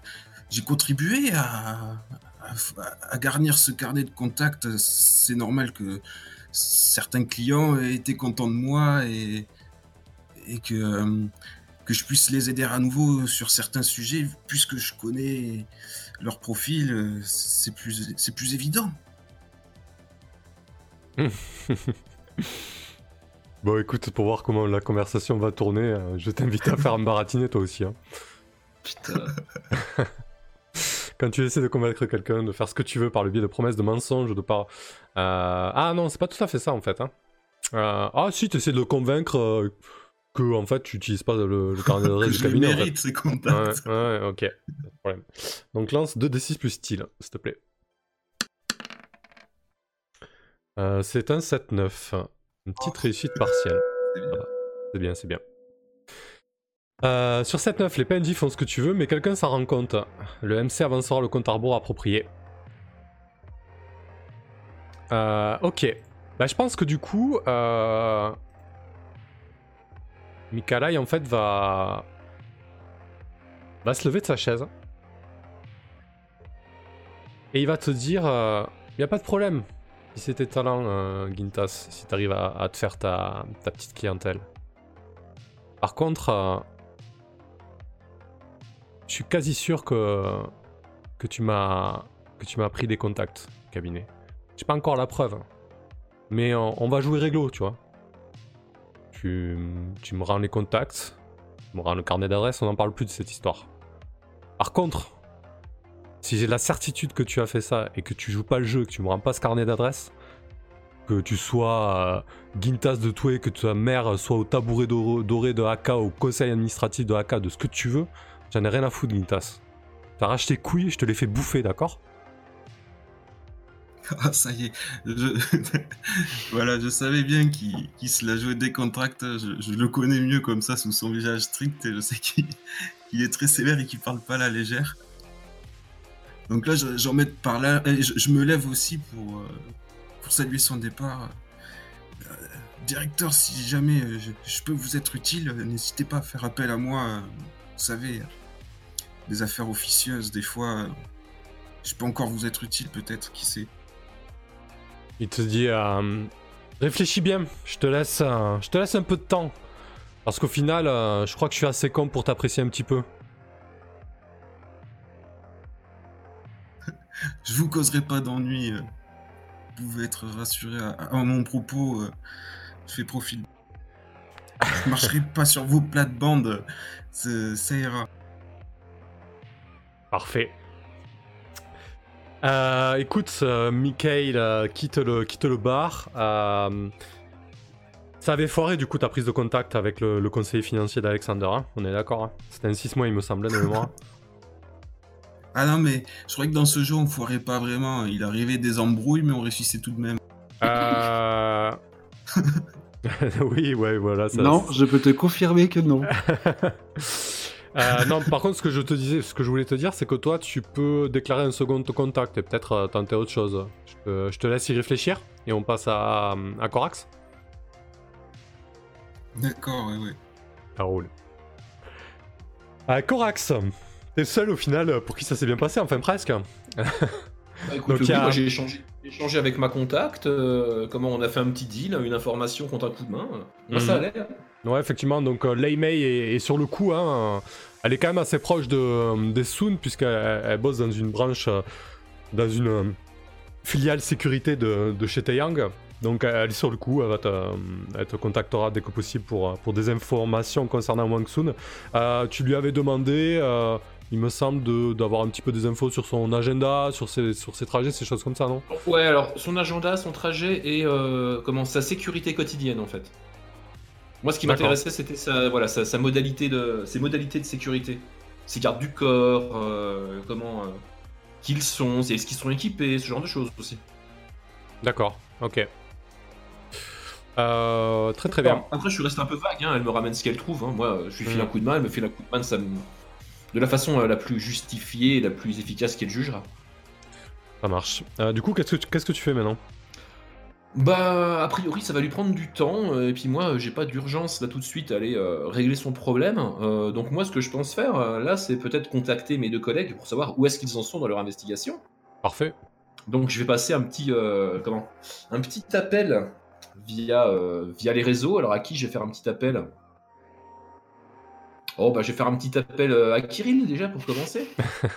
j'ai contribué à, à, garnir ce carnet de contacts. C'est normal que certains clients étaient contents de moi et, et que, euh, que je puisse les aider à nouveau sur certains sujets, puisque je connais leur profil, euh, c'est plus, c'est plus évident. bon, écoute, pour voir comment la conversation va tourner, euh, je t'invite à faire un baratiner toi aussi. Hein. Putain. quand tu essaies de convaincre quelqu'un de faire ce que tu veux par le biais de promesses, de mensonges, de par... Euh, ah non, c'est pas tout à fait ça en fait. Hein. Euh, ah si, tu essaies de le convaincre euh, que en fait tu n'utilises pas le, carnet d'adresse du cabinet. mérite ces contacts. Ouais, ok, pas de problème. Donc lance 2d6 plus style, s'il te plaît. c'est un 7-9. Une petite réussite partielle. C'est bien, c'est bien. Euh, sur cette 9, les PNJ font ce que tu veux, mais quelqu'un s'en rend compte. Le MC avancera le compte à rebours approprié. Euh, ok. Bah, je pense que du coup, euh... Mikalai en fait va va se lever de sa chaise et il va te dire, il euh, n'y a pas de problème. Si c'était talent, euh, Gintas, si tu arrives à, te faire ta, petite clientèle. Par contre, je suis quasi sûr que, tu m'as pris des contacts cabinet. J'ai pas encore la preuve. Mais on, va jouer réglo, tu vois. Tu, me rends les contacts, tu me rends le carnet d'adresse, on n'en parle plus de cette histoire. Par contre, si j'ai la certitude que tu as fait ça et que tu joues pas le jeu, que tu me rends pas ce carnet d'adresse, que tu sois euh, Gintas de Toué, que ta mère soit au tabouret doré de AK, au conseil administratif de AK, de ce que tu veux, J'en ai rien à foutre, Gintas. T'arraches tes couilles, je te les fais bouffer, d'accord? Ah, ça y est. voilà, je savais bien qu'il se la jouait décontracte. Je, je, le connais mieux comme ça, sous son visage strict, et je sais qu'il est très sévère et qu'il parle pas à la légère. Donc là, j'en mets par là. Je, me lève aussi pour, euh, pour saluer son départ. Euh, directeur, si jamais euh, je, peux vous être utile, n'hésitez pas à faire appel à moi. vous savez, des affaires officieuses, des fois, je peux encore vous être utile, peut-être, qui sait. Il te dit, euh, réfléchis bien, je te laisse, euh, je te laisse un peu de temps, parce qu'au final, euh, je crois que je suis assez con pour t'apprécier un petit peu. je vous causerai pas d'ennui. Vous pouvez être rassuré à, mon propos. je fais profil. Je marcherai pas sur vos plates-bandes. Ça ça ira. Parfait. Euh, écoute, euh, Michael euh, quitte, le, quitte le bar. Euh, ça avait foiré du coup ta prise de contact avec le, le conseiller financier d'Alexander, hein on est d'accord hein C'était un 6 mois il me semblait de mémoire. Ah non, mais je croyais que dans ce jeu, on foirait pas vraiment. Il arrivait des embrouilles, mais on réussissait tout de même. Euh... oui, ouais, voilà. Ça, Non, je peux te confirmer que non. Euh, non, par contre, ce que je te disais, ce que je voulais te dire, c'est que toi, tu peux déclarer un second contact et peut-être euh, tenter autre chose. Je, te laisse y réfléchir et on passe à, à Corax. D'accord, ouais, ouais. Ça roule. À Corax, t'es le seul au final pour qui ça s'est bien passé, enfin presque. Bah, écoute, Donc, oui, il y a- moi j'ai échangé, échangé avec ma contact, euh, comment on a fait un petit deal, une information contre un coup de main. Moi ça allait. hein. Ouais, effectivement, donc euh, Lei Mei est, est sur le coup. Hein, elle est quand même assez proche de, euh, des Soon, puisqu'elle elle bosse dans une branche, euh, dans une filiale sécurité de, de chez Taeyang. Donc elle est sur le coup, elle, va te, elle te contactera dès que possible pour, pour des informations concernant Wang Soon. Tu lui avais demandé, il me semble, d'avoir un petit peu des infos sur son agenda, sur ses, sur ses trajets, ces choses comme ça, non? Ouais, alors son agenda, son trajet et euh, comment sa sécurité quotidienne en fait. Moi, ce qui m'intéressait, c'était sa, voilà, sa, sa modalité de, ses modalités de sécurité, ses gardes du corps, euh, comment, euh, qui ils sont, est-ce qu'ils sont équipés, ce genre de choses aussi. D'accord, ok. Euh, très très bien. Après, je suis resté un peu vague. hein, Elle me ramène ce qu'elle trouve. hein. Moi, je lui file Mm. un coup de main, elle me file un coup de main, ça me... de la façon euh, la plus justifiée et la plus efficace qu'elle jugera. Ça marche. Euh, du coup, qu'est-ce que tu- qu'est-ce que tu fais maintenant? Bah, a priori, ça va lui prendre du temps, euh, et puis moi, j'ai pas d'urgence là tout de suite à aller euh, régler son problème. Euh, donc moi, ce que je pense faire là, c'est peut-être contacter mes deux collègues pour savoir où est-ce qu'ils en sont dans leur investigation. Parfait. Donc je vais passer un petit, euh, comment, un petit appel via, via les réseaux. Alors à qui je vais faire un petit appel? Oh bah je vais faire un petit appel euh, à Kirill déjà pour commencer.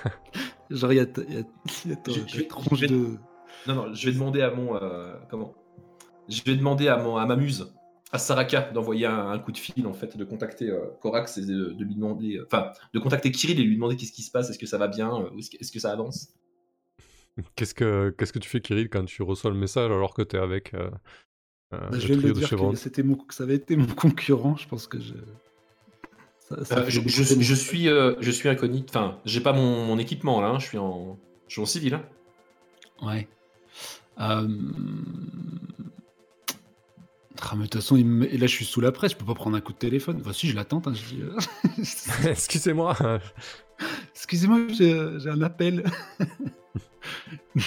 Genre, il y a, y y Je- ta je vais- tronche je vais- de. Non, non, je vais demander à mon. euh, comment? Je vais demander à, mon, à ma muse, à Saraka, d'envoyer un, un coup de fil, en fait, de contacter euh, Corax et de, de lui demander. euh, Enfin, de contacter Kirill et lui demander qu'est-ce qui se passe, est-ce que ça va bien, est-ce que, ça avance? Qu'est-ce que qu'est-ce que tu fais, Kirill, quand tu reçois le message alors que t'es avec Bah, le je viens de de dire chevrons que c'était mon... que ça avait été mon concurrent. Je pense que je. Ça, ça Euh, je, suis, euh, je suis incognito. Enfin, j'ai pas mon, mon équipement là, hein, je suis en, je suis en civil. hein. Ouais. Euh... Ah, mais de toute façon, il me- et là, je suis sous la presse. Je peux pas prendre un coup de téléphone. Enfin, si, je l'attends. hein, je dis, euh, Excusez-moi. Excusez-moi, j'ai un appel.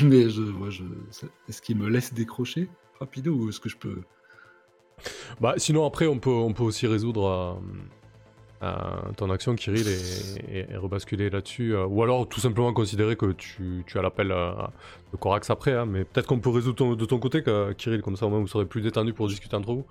Mais je, ouais, je... est-ce qu'il me laisse décrocher rapido ou est-ce que je peux. bah, sinon, après, on peut, on peut aussi résoudre euh, ton action, Kirill, et- et rebasculer là-dessus. euh, ou alors, tout simplement considérer que tu, tu as l'appel euh, de Corax après. hein, mais peut-être qu'on peut résoudre ton- de ton côté, que, Kirill, comme ça, au moins, vous serez plus détendu pour discuter entre vous.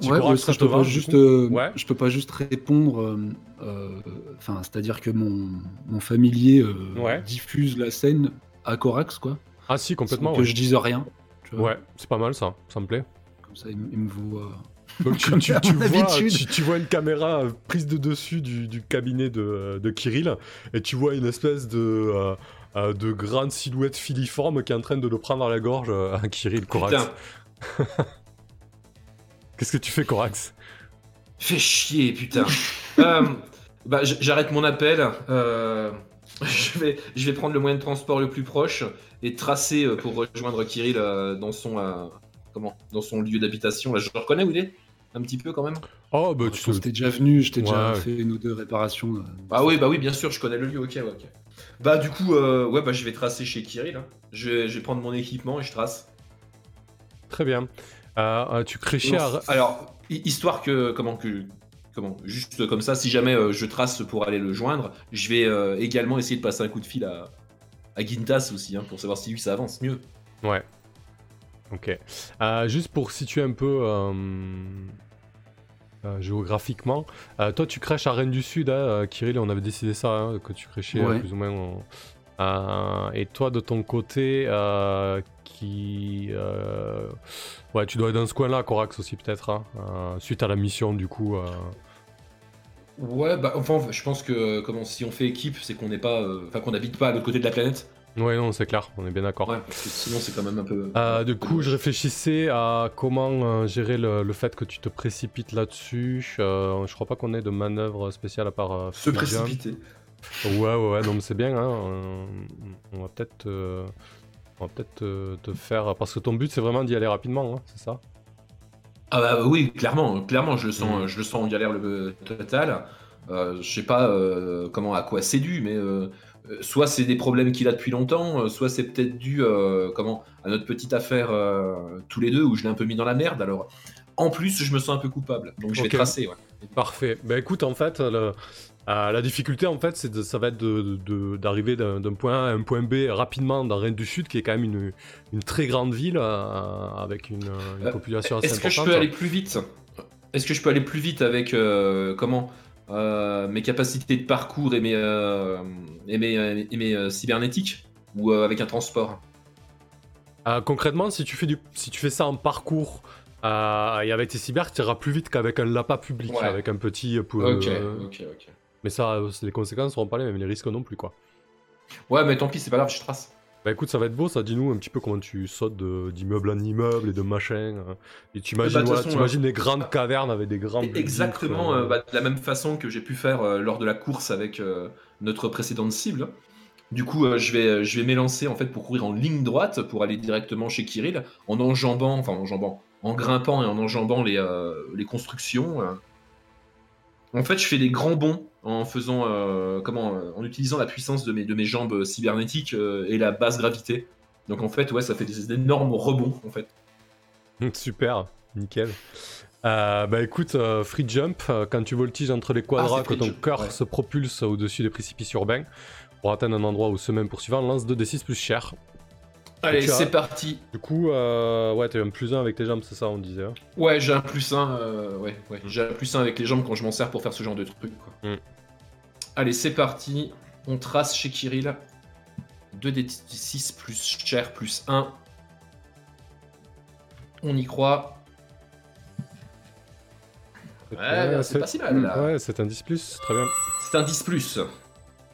Si Ouais, Corax, ça je te peux va, pas juste, euh, Ouais. je peux pas juste répondre. euh, euh, Enfin, c'est-à-dire que mon, mon familier euh, Ouais. diffuse la scène à Corax, quoi. Ah, si, complètement. sans que je dise rien. tu vois. Ouais, c'est pas mal ça, ça me plaît. Comme ça, il, il me voit. Donc tu, tu- vois, tu- tu vois une caméra euh, prise de dessus du, du cabinet de, de Kirill et tu vois une espèce de, euh, euh, de grande silhouette filiforme qui est en train de le prendre à la gorge euh, à Kirill Corax. Putain, Qu'est-ce que tu fais Corax? Fais chier, putain. Euh, bah, j'arrête mon appel. euh, je, vais, je vais prendre le moyen de transport le plus proche et tracer euh, pour rejoindre Kirill euh, dans son, euh, comment, dans son lieu d'habitation. Là, je reconnais où il est? Un petit peu quand même. Oh bah tu t'es déjà venu, je t'ai déjà fait une ou deux réparations. euh. Ah oui, bah oui, bien sûr, je connais le lieu. Ok, ouais, ok. Bah du coup, euh, ouais, bah je vais tracer chez Kirill. hein. Je, vais, je vais prendre mon équipement et je trace. Très bien. Euh, euh, tu créchais à... Alors, hi- histoire que, comment que, comment, juste comme ça, si jamais euh, je trace pour aller le joindre, je vais euh, également essayer de passer un coup de fil à, à Gintas aussi, hein, pour savoir si lui ça avance mieux. Ouais. Ok. Euh, juste pour situer un peu euh, euh, géographiquement, toi tu crèches à Rennes du Sud, hein, Kirill, on avait décidé ça, hein, que tu euh, Ouais. plus ou moins et toi, de ton côté, qui. Ouais, tu dois être dans ce coin-là, Corax aussi, peut-être, hein, suite à la mission, du coup. Ouais, bah enfin, je pense que comment si on fait équipe, c'est qu'on n'est pas, enfin qu'on n'habite pas à l'autre côté de la planète. Ouais, non, c'est clair, on est bien d'accord. Ouais, parce que sinon c'est quand même un peu. Euh, du coup, je réfléchissais à comment euh, gérer le, le fait que tu te précipites là-dessus. Euh, je crois pas qu'on ait de manœuvre spéciale à part. euh, se précipiter. Ouais, ouais, ouais, non, mais c'est bien. Hein. on va peut-être. on va peut-être te faire. Parce que ton but, c'est vraiment d'y aller rapidement, hein, c'est ça? Ah bah oui, clairement, clairement, je le sens, Mm. je le sens en galère le total. Je sais pas comment à quoi c'est dû, mais soit c'est des problèmes qu'il a depuis longtemps, euh, soit c'est peut-être dû euh, comment à notre petite affaire euh, tous les deux où je l'ai un peu mis dans la merde. Alors en plus, je me sens un peu coupable, donc je vais tracer. Ouais. Parfait. Bah écoute, en fait, le- euh, la difficulté, en fait, c'est de, ça va être d'arriver d'un point A à un point B rapidement dans Rennes du Sud, qui est quand même une, une très grande ville euh, avec une, une Euh, population assez Est-ce que je peux aller plus vite? Est-ce que je peux aller plus vite avec euh, comment euh, mes capacités de parcours et mes euh, et mes, euh, et mes, euh, cybernétiques ou avec un transport concrètement, si tu fais, du, si tu fais ça en parcours et avec tes cyber, tu iras plus vite qu'avec un lapin public, Ouais. avec un petit. Ok, ok, ok. Mais ça, les conséquences seront pas les mêmes, les risques non plus, quoi. Ouais, mais tant pis, c'est pas grave, je trace. Bah écoute, ça va être beau, ça. Dis-nous un petit peu comment tu sautes d'immeuble en immeuble et de machin. Et tu imagines, Bah, voilà, des grandes cavernes avec des buildings, Exactement, euh, bah, de la même façon que j'ai pu faire euh, lors de la course avec euh, notre précédente cible. Du coup, je vais, je vais m'élancer en fait pour courir en ligne droite pour aller directement chez Kirill en enjambant, enfin en enjambant, en grimpant et en enjambant les, les constructions. En fait, je fais des grands bonds en faisant, euh, comment, euh, en utilisant la puissance de mes, de mes jambes cybernétiques euh, et la basse gravité. Donc en fait, ouais, ça fait des énormes rebonds en fait. Super, nickel. Euh, bah écoute, free jump, quand tu voltiges entre les quadras, Ah, que ton cœur ouais. se propulse au-dessus des précipices urbains pour atteindre un endroit ou semaine poursuivant, lance 2d6 plus cher. Allez, as- c'est parti. Du coup, euh, ouais, t'as un plus 1 avec tes jambes, c'est ça, on disait. hein Ouais, j'ai un plus 1, ouais, ouais. j'ai un plus 1 avec les jambes quand je m'en sers pour faire ce genre de truc. Quoi. Mm. Allez, c'est parti. On trace chez Kirill. 2d6 plus cher plus 1. On y croit. Ouais, c'est pas si mal, là. Ouais, c'est un 10 plus, très bien. C'est un 10 plus.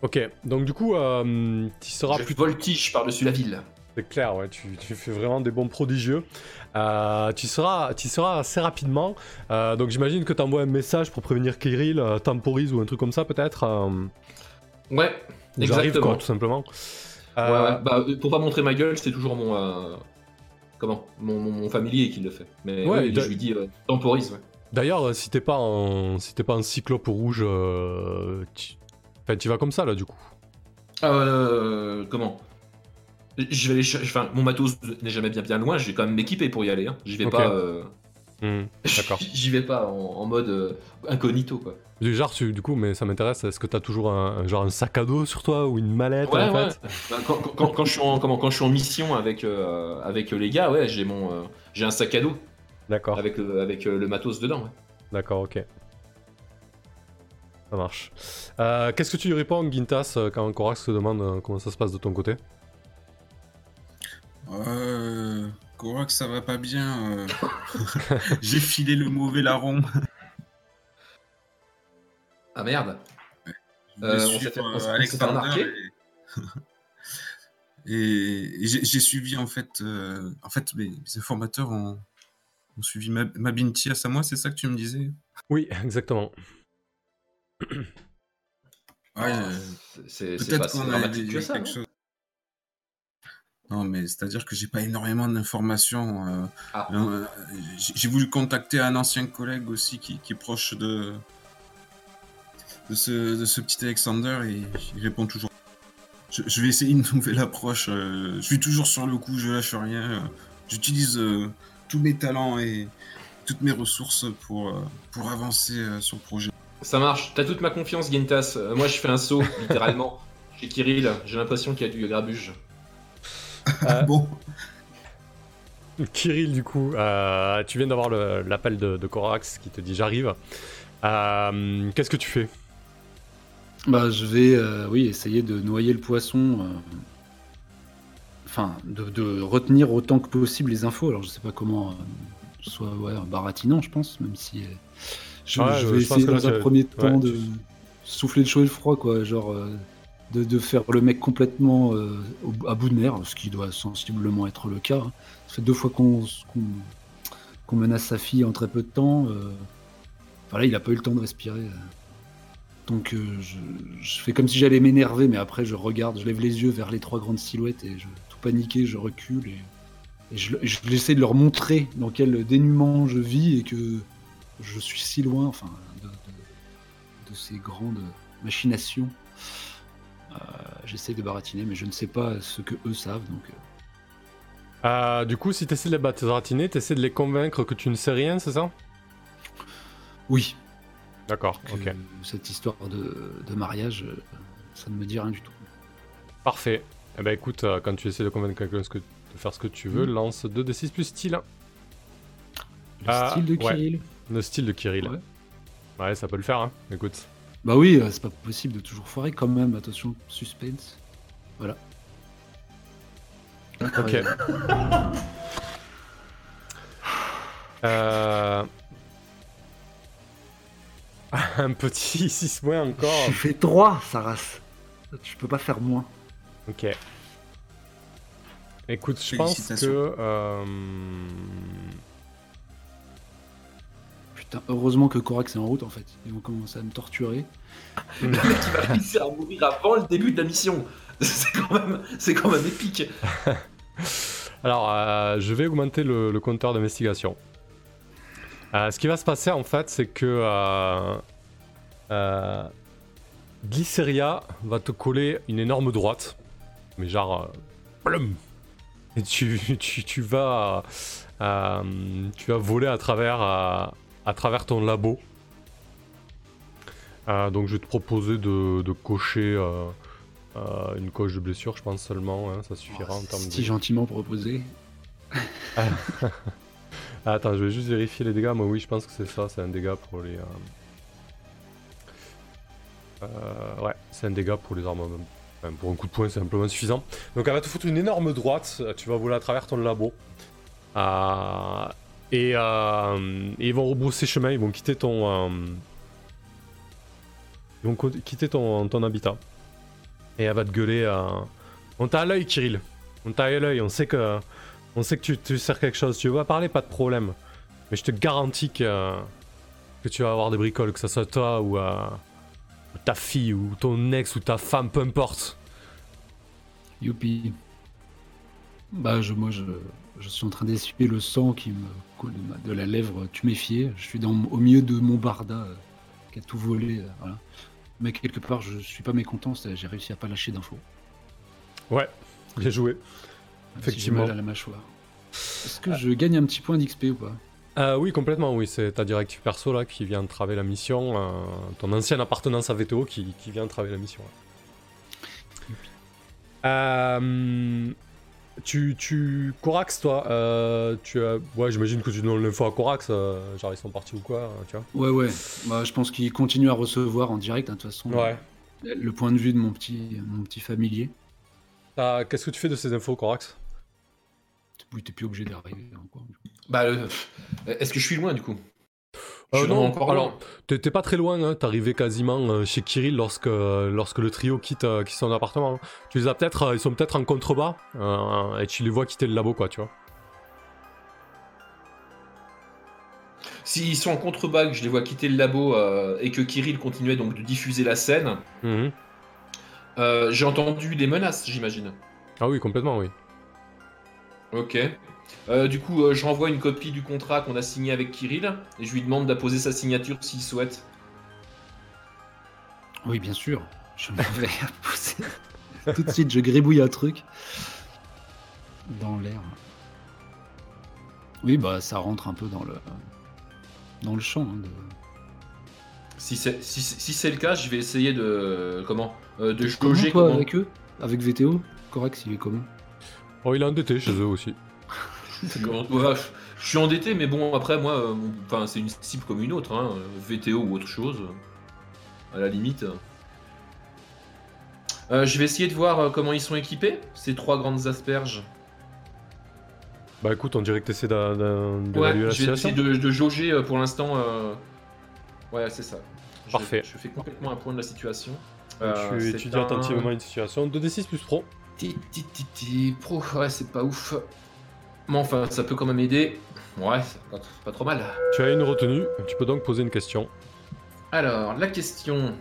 Ok, donc du coup, euh, tu seras Je plus voltige par-dessus la ville. C'est clair, ouais, tu, tu fais vraiment des bons prodigieux. Euh, tu, seras, tu seras assez rapidement. Euh, donc j'imagine que tu envoies un message pour prévenir Kirill, euh, temporise ou un truc comme ça peut-être. Ouais, exactement. quoi, tout simplement. Ouais, ouais. Bah, pour pas montrer ma gueule, c'est toujours mon. Comment mon, mon- mon familier qui le fait. Mais Ouais, oui, je lui dis temporise. D'ailleurs, si t'es pas en, si t'es pas en cyclope rouge, tu... Enfin, tu vas comme ça là du coup. Euh, comment? Je vais aller chercher. Enfin, mon matos n'est jamais bien bien loin. Je vais quand même m'équiper pour y aller. Hein. J'y vais Ok. pas. euh, Hmm, D'accord. J'y vais pas en, mode euh, incognito quoi. du genre, tu- du coup, mais ça m'intéresse. Est-ce que t'as toujours un, genre un sac à dos sur toi ou une mallette Ouais, en ouais. fait? Bah, quand, quand- quand je suis en comment, quand je suis en mission avec euh, avec les gars, ouais, j'ai mon euh, j'ai un sac à dos D'accord. avec le, avec le matos dedans. ouais. D'accord, ok. Ça marche. Qu'est-ce que tu lui réponds, Gintas, quand Corax te demande comment ça se passe de ton côté? Euh, Korak, ça va pas bien. euh. J'ai filé le mauvais larron. Ah merde. Je Euh, vais on suivre, s'est fait- on euh, on s'est fait Et, et- et j'ai suivi en fait, euh, en fait mes, mes informateurs ont, ont suivi ma, Mabinti à moi, c'est ça que tu me disais? Oui, exactement. Ouais, Ah, euh, Peut-être qu'on a quelque chose. Non, mais c'est-à-dire que j'ai pas énormément d'informations. euh, Ah. euh, j'ai voulu contacter un ancien collègue aussi qui, qui est proche de, de, ce, de ce petit Alexander et il répond toujours. Je, je vais essayer une nouvelle approche. euh, je suis toujours sur le coup, je lâche rien. J'utilise tous mes talents et toutes mes ressources pour, pour avancer sur le projet. Ça marche. T'as toute ma confiance, Gintas. Moi, je fais un saut, littéralement. Chez Kirill, j'ai l'impression qu'il y a du grabuge. Euh, Bon, Kirill, du coup, euh, tu viens d'avoir l'appel de, de Corax qui te dit j'arrive. Euh, Qu'est-ce que tu fais? Bah, je vais, euh, oui, essayer de noyer le poisson. Enfin, de, de retenir autant que possible les infos. Alors, je sais pas comment. soit ouais, baratinant, je pense, même si. je, Ouais, je vais je essayer dans un premier temps de tu- souffler le chaud et le froid, quoi. Genre. De, faire le mec complètement euh, à bout de nerfs, ce qui doit sensiblement être le cas. hein. Ça fait deux fois qu'on qu'on menace sa fille en très peu de temps. euh, il a pas eu le temps de respirer. Donc euh, je, fais comme si j'allais m'énerver, mais après je regarde, je lève les yeux vers les trois grandes silhouettes et je tout paniqué, je recule et, je, je- de leur montrer dans quel dénuement je vis et que je suis si loin, enfin, de- de ces grandes machinations. Euh, j'essaie de baratiner, mais je ne sais pas ce que eux savent, donc. euh, Euh, du coup, si tu essaies de les baratiner, tu essaies de les convaincre que tu ne sais rien, c'est ça? Oui, D'accord, ok. cette histoire de, de mariage, euh, ça ne me dit rien du tout. Parfait. Eh ben écoute, euh, quand tu essaies de convaincre quelqu'un de faire ce que tu veux, Mhm. lance 2d6 plus style. Le Ah, style de ouais. Kirill. Le style de Kirill. Ouais. Ouais, ça peut le faire, hein. Écoute. Bah oui, euh, c'est pas possible de toujours foirer quand même. Attention, suspense. Voilà. Ok. Euh... Un petit 6 moins encore. J'ai fait 3, Saras. Tu peux pas faire moins. Ok. Écoute, je pense que... euh, Putain, heureusement que Korax est en route en fait. Ils vont commencer à me torturer. Le mec qui va réussir à mourir avant le début de la mission. C'est quand même, c'est quand même épique. Alors, euh, je vais augmenter le, le compteur d'investigation. Euh, ce qui va se passer en fait, c'est que euh, euh, Glyceria va te coller une énorme droite, mais genre, euh, et tu, tu, tu vas, euh, tu vas voler à travers, euh, à travers ton labo. Euh, donc, je vais te proposer de, de cocher euh, euh, une coche de blessure, je pense seulement, hein, ça suffira en termes de. Si gentiment proposé. Attends, je vais juste vérifier les dégâts. Moi, oui, je pense que c'est ça. C'est un dégât pour les. ouais, c'est un dégât pour les armes. Enfin, pour un coup de poing, c'est simplement suffisant. Donc, elle va te foutre une énorme droite. Tu vas voler à travers ton labo. Euh, et, ils vont rebrousser chemin. Ils vont quitter ton. euh, ils vont quitter ton, ton habitat. Et elle va te gueuler. euh, On t'a à l'œil, Kirill. On t'a à l'œil. On sait que. On sait que tu, sers quelque chose, tu veux pas parler, pas de problème. Mais je te garantis que, que tu vas avoir des bricoles, que ce soit toi ou, ou ta fille ou ton ex ou ta femme, peu importe. Youpi. Bah, je, moi, je, je suis en train d'essuyer le sang qui me coule de, de la lèvre tuméfiée. Je suis dans, au milieu de mon barda euh, qui a tout volé. euh, voilà. Mais quelque part, je suis pas mécontent. J'ai réussi à pas lâcher d'infos. Ouais, bien joué. même si j'ai Effectivement. mal à la mâchoire. Est-ce que je gagne un petit point d'XP ou pas? Euh, oui, complètement, oui. C'est ta directive perso là qui vient traver la mission. euh, ton ancienne appartenance à VTO qui, qui vient traver la mission. là. Euh, tu, tu. Corax, toi, euh, tu as. Ouais, j'imagine que tu donnes l'info à Corax. euh, genre, ils sont partis ou quoi, hein, tu vois. Ouais, ouais. Bah, je pense qu'il continue à recevoir en direct, hein, de toute façon. Ouais. Le point de vue de mon petit, mon petit familier. T'as- Qu'est-ce que tu fais de ces infos, Corax? Oui, t'es plus obligé d'arriver. hein, quoi. Bah, euh, est-ce que je suis loin du coup? Euh, non, encore alors. T'es pas très loin, hein. t'arrivais quasiment euh, chez Kirill lorsque, lorsque le trio quitte, euh, quitte son appartement. Tu les as peut-être, euh, ils sont peut-être en contrebas, euh, et tu les vois quitter le labo, quoi, tu vois. S'ils sont en contrebas, que je les vois quitter le labo euh, et que Kirill continuait donc de diffuser la scène, Mhm. euh, j'ai entendu des menaces, j'imagine. Ah oui, complètement, oui. Ok. Euh, du coup, euh, je renvoie une copie du contrat qu'on a signé avec Kirill et je lui demande d'apposer sa signature s'il souhaite. Oui, bien sûr. Je m'en vais pousser. Tout de suite, je gribouille un truc dans l'air. Oui, bah ça rentre un peu dans le dans le champ. hein, de... Si c'est si, c'est- si c'est le cas, je vais essayer de comment euh, de jauger comment- avec eux Avec VTO Corax, il est comment? Oh, il est endetté chez eux aussi. ouais, je suis endetté, mais bon après moi, euh, enfin c'est une cible comme une autre, hein, VTO ou autre chose. À la limite. Euh, je vais essayer de voir euh, comment ils sont équipés, ces trois grandes asperges. Bah écoute, on dirait que t'essaies d'a- Ouais, la je vais situation. essayer de, de jauger pour l'instant. euh, Ouais, c'est ça. Je- Parfait. Je, fais complètement un point de la situation. Euh, tu étudies un- attentivement une situation. 2d6 plus pro. Ti, ti, ti, ti, Pro, ouais, c'est pas ouf. Mais enfin, ça peut quand même aider. Ouais, c'est pas, trop mal. Tu as une retenue, tu peux donc poser une question. Alors, la question.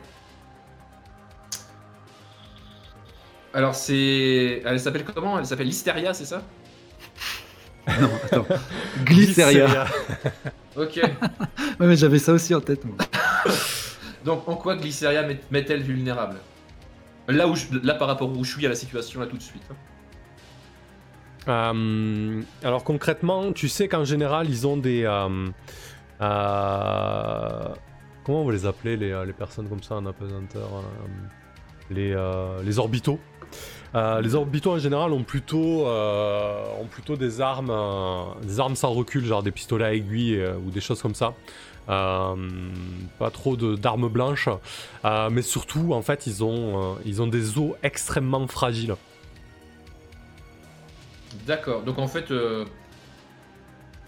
Alors, c'est. Elle s'appelle comment? Elle s'appelle Listeria, c'est ça? Non, attends. Glyceria. Ok. Ouais, mais j'avais ça aussi en tête, moi. Donc, en quoi Glyceria met- met-elle vulnérable? Là, où je- là, par rapport où je suis à la situation, là, tout de suite. Euh, alors concrètement, tu sais qu'en général, ils ont des... euh, euh, comment on va les appeler, les, les personnes comme ça en apesanteur les, les orbitaux. Les orbitaux en général ont plutôt, ont plutôt des armes, des armes sans recul, genre des pistolets à aiguille ou des choses comme ça. Pas trop d'armes blanches, mais surtout en fait ils ont, ils ont des os extrêmement fragiles. D'accord. Donc, en fait, euh,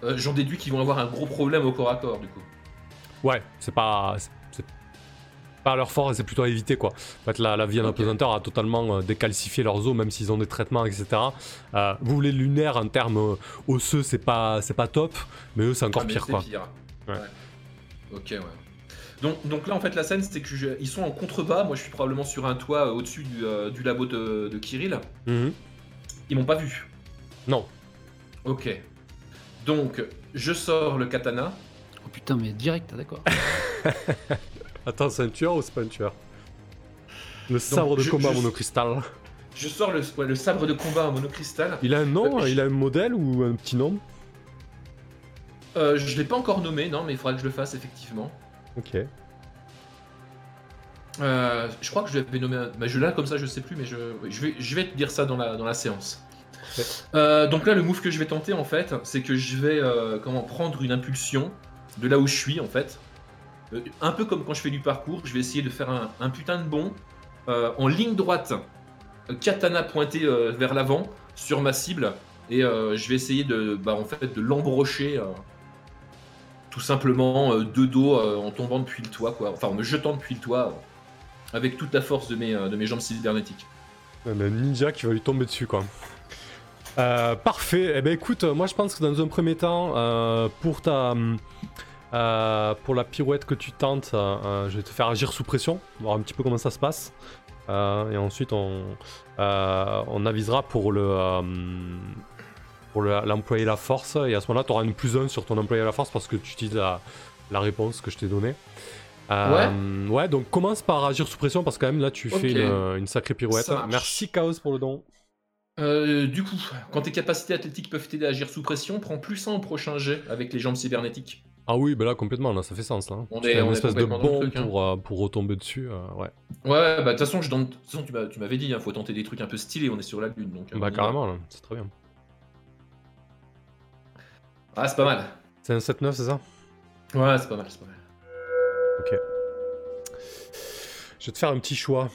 euh, j'en déduis qu'ils vont avoir un gros problème au corps à corps, du coup. Ouais, c'est pas. c'est- pas leur fort et c'est plutôt à éviter quoi. En fait, la, la vie en Ok. apesanteur a totalement euh, décalcifié leurs os, même s'ils ont des traitements, etc. Vous voulez lunaire en termes osseux, c'est pas, c'est pas top, mais eux c'est encore Ah, pire quoi. pire. Ouais. Ok, ouais. Donc, donc là, en fait, la scène, c'est que je- ils sont en contrebas. Moi, je suis probablement sur un toit euh, au-dessus du, euh, du labo de, de Kirill. Mhm. Ils m'ont pas vu. Non. Ok. Donc, je sors le katana. Oh putain, mais direct, d'accord. Attends, c'est un tueur ou c'est pas un tueur? Le sabre de je- combat je- monocristal. Je sors le, ouais, le sabre de combat monocristal. Il a un nom, Euh, je- il a un modèle ou un petit nom? Euh, je l'ai pas encore nommé, non, mais il faudra que je le fasse, effectivement. Ok. Euh, je crois que je l'avais nommé. un- bah, je l'ai comme ça, je sais plus, mais je, je, vais, je vais te dire ça dans la, dans la séance. Euh, donc là, le move que je vais tenter, en fait, c'est que je vais euh, comment prendre une impulsion de là où je suis, en fait. Euh, un peu comme quand je fais du parcours, je vais essayer de faire un, putain de bond en ligne droite, katana pointé vers l'avant sur ma cible, et je vais essayer de, bah, en fait, de l'embrocher. tout simplement de dos en tombant depuis le toit. Enfin, en me jetant depuis le toit avec toute la force de mes, de mes jambes cybernétiques. Un ninja qui va lui tomber dessus, quoi. Euh, parfait. Eh ben écoute, moi je pense que dans un premier temps, euh, pour ta, euh, pour la pirouette que tu tentes, je vais te faire agir sous pression, voir un petit peu comment ça se passe, et ensuite on, on avisera pour le, pour le- l'employé la force, et à ce moment-là, tu auras une plus 1 sur ton employé la force parce que tu utilises la, la réponse que je t'ai donnée. Euh, ouais. donc commence par agir sous pression parce que quand même là tu fais une, une sacrée pirouette. Merci Chaos pour le don. Euh, du coup, quand tes capacités athlétiques peuvent t'aider à agir sous pression, prends plus 1 au prochain jet avec les jambes cybernétiques. Ah oui, bah là complètement, là ça fait sens là. On est- on une est espèce de bond truc, hein. pour, euh, pour retomber dessus, euh, ouais. Ouais, bah de toute façon, je donne- de toute façon, tu m'avais dit, il faut tenter des trucs un peu stylés, on est sur la lune. Donc, on Bah carrément, là, c'est très bien. Ah, c'est pas mal. C'est un 7-9, c'est ça? Ouais, c'est pas mal, c'est pas mal. Ok. Je vais te faire un petit choix.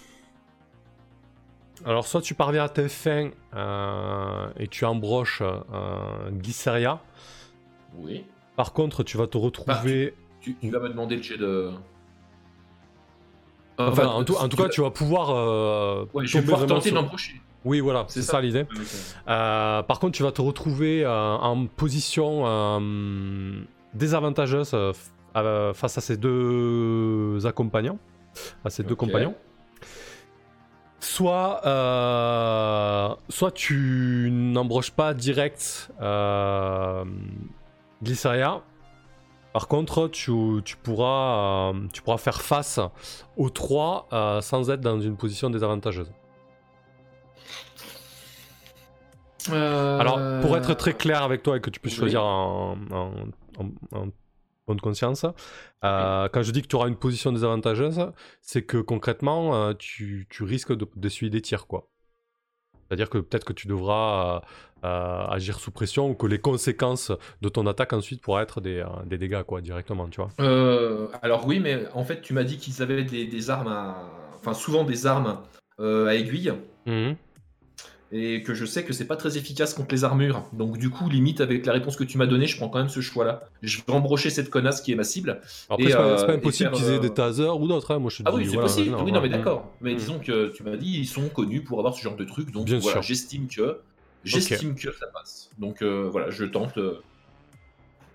Alors, soit tu parviens à tes fins euh, et tu embroches euh. Oui. Par contre, tu vas te retrouver. Tu, tu vas me demander le jet de. Enfin, en, tout, en tout cas, tu vas pouvoir. euh, Ouais, je vais pouvoir tenter sur- d'embrocher. Oui, voilà, c'est ça, ça. l'idée. Euh, par contre, tu vas te retrouver euh, en position désavantageuse face à ces deux accompagnants, à ces deux compagnons. Soit, euh, soit tu n'embroches pas direct euh, Glyceria. Par contre, tu, tu pourras, euh, tu pourras faire face aux trois euh, sans être dans une position désavantageuse. Alors, pour être très clair avec toi et que tu puisses oui. choisir en bonne conscience, euh, quand je dis que tu auras une position désavantageuse, c'est que concrètement, euh, tu, tu risques de- d'essuyer des tirs, quoi. C'est-à-dire que peut-être que tu devras euh, agir sous pression ou que les conséquences de ton attaque ensuite pourraient être des, des dégâts, quoi, directement, tu vois. Euh, alors oui, mais en fait, tu m'as dit qu'ils avaient des, des armes, à- enfin souvent des armes euh, à aiguille. Mhm. Et que je sais que c'est pas très efficace contre les armures. Donc du coup, limite avec la réponse que tu m'as donnée, je prends quand même ce choix-là. Je vais embrocher cette connasse qui est ma cible. Après, Et, c'est pas, euh, pas impossible qu'ils aient euh, des tasers ou d'autres. hein. Moi, je te Ah dis, oui, c'est voilà, possible. oui, non, mais d'accord. Mais Mm. disons que tu m'as dit, ils sont connus pour avoir ce genre de truc. Donc Bien voilà, j'estime que, j'estime que ça passe. Donc euh, voilà, je tente.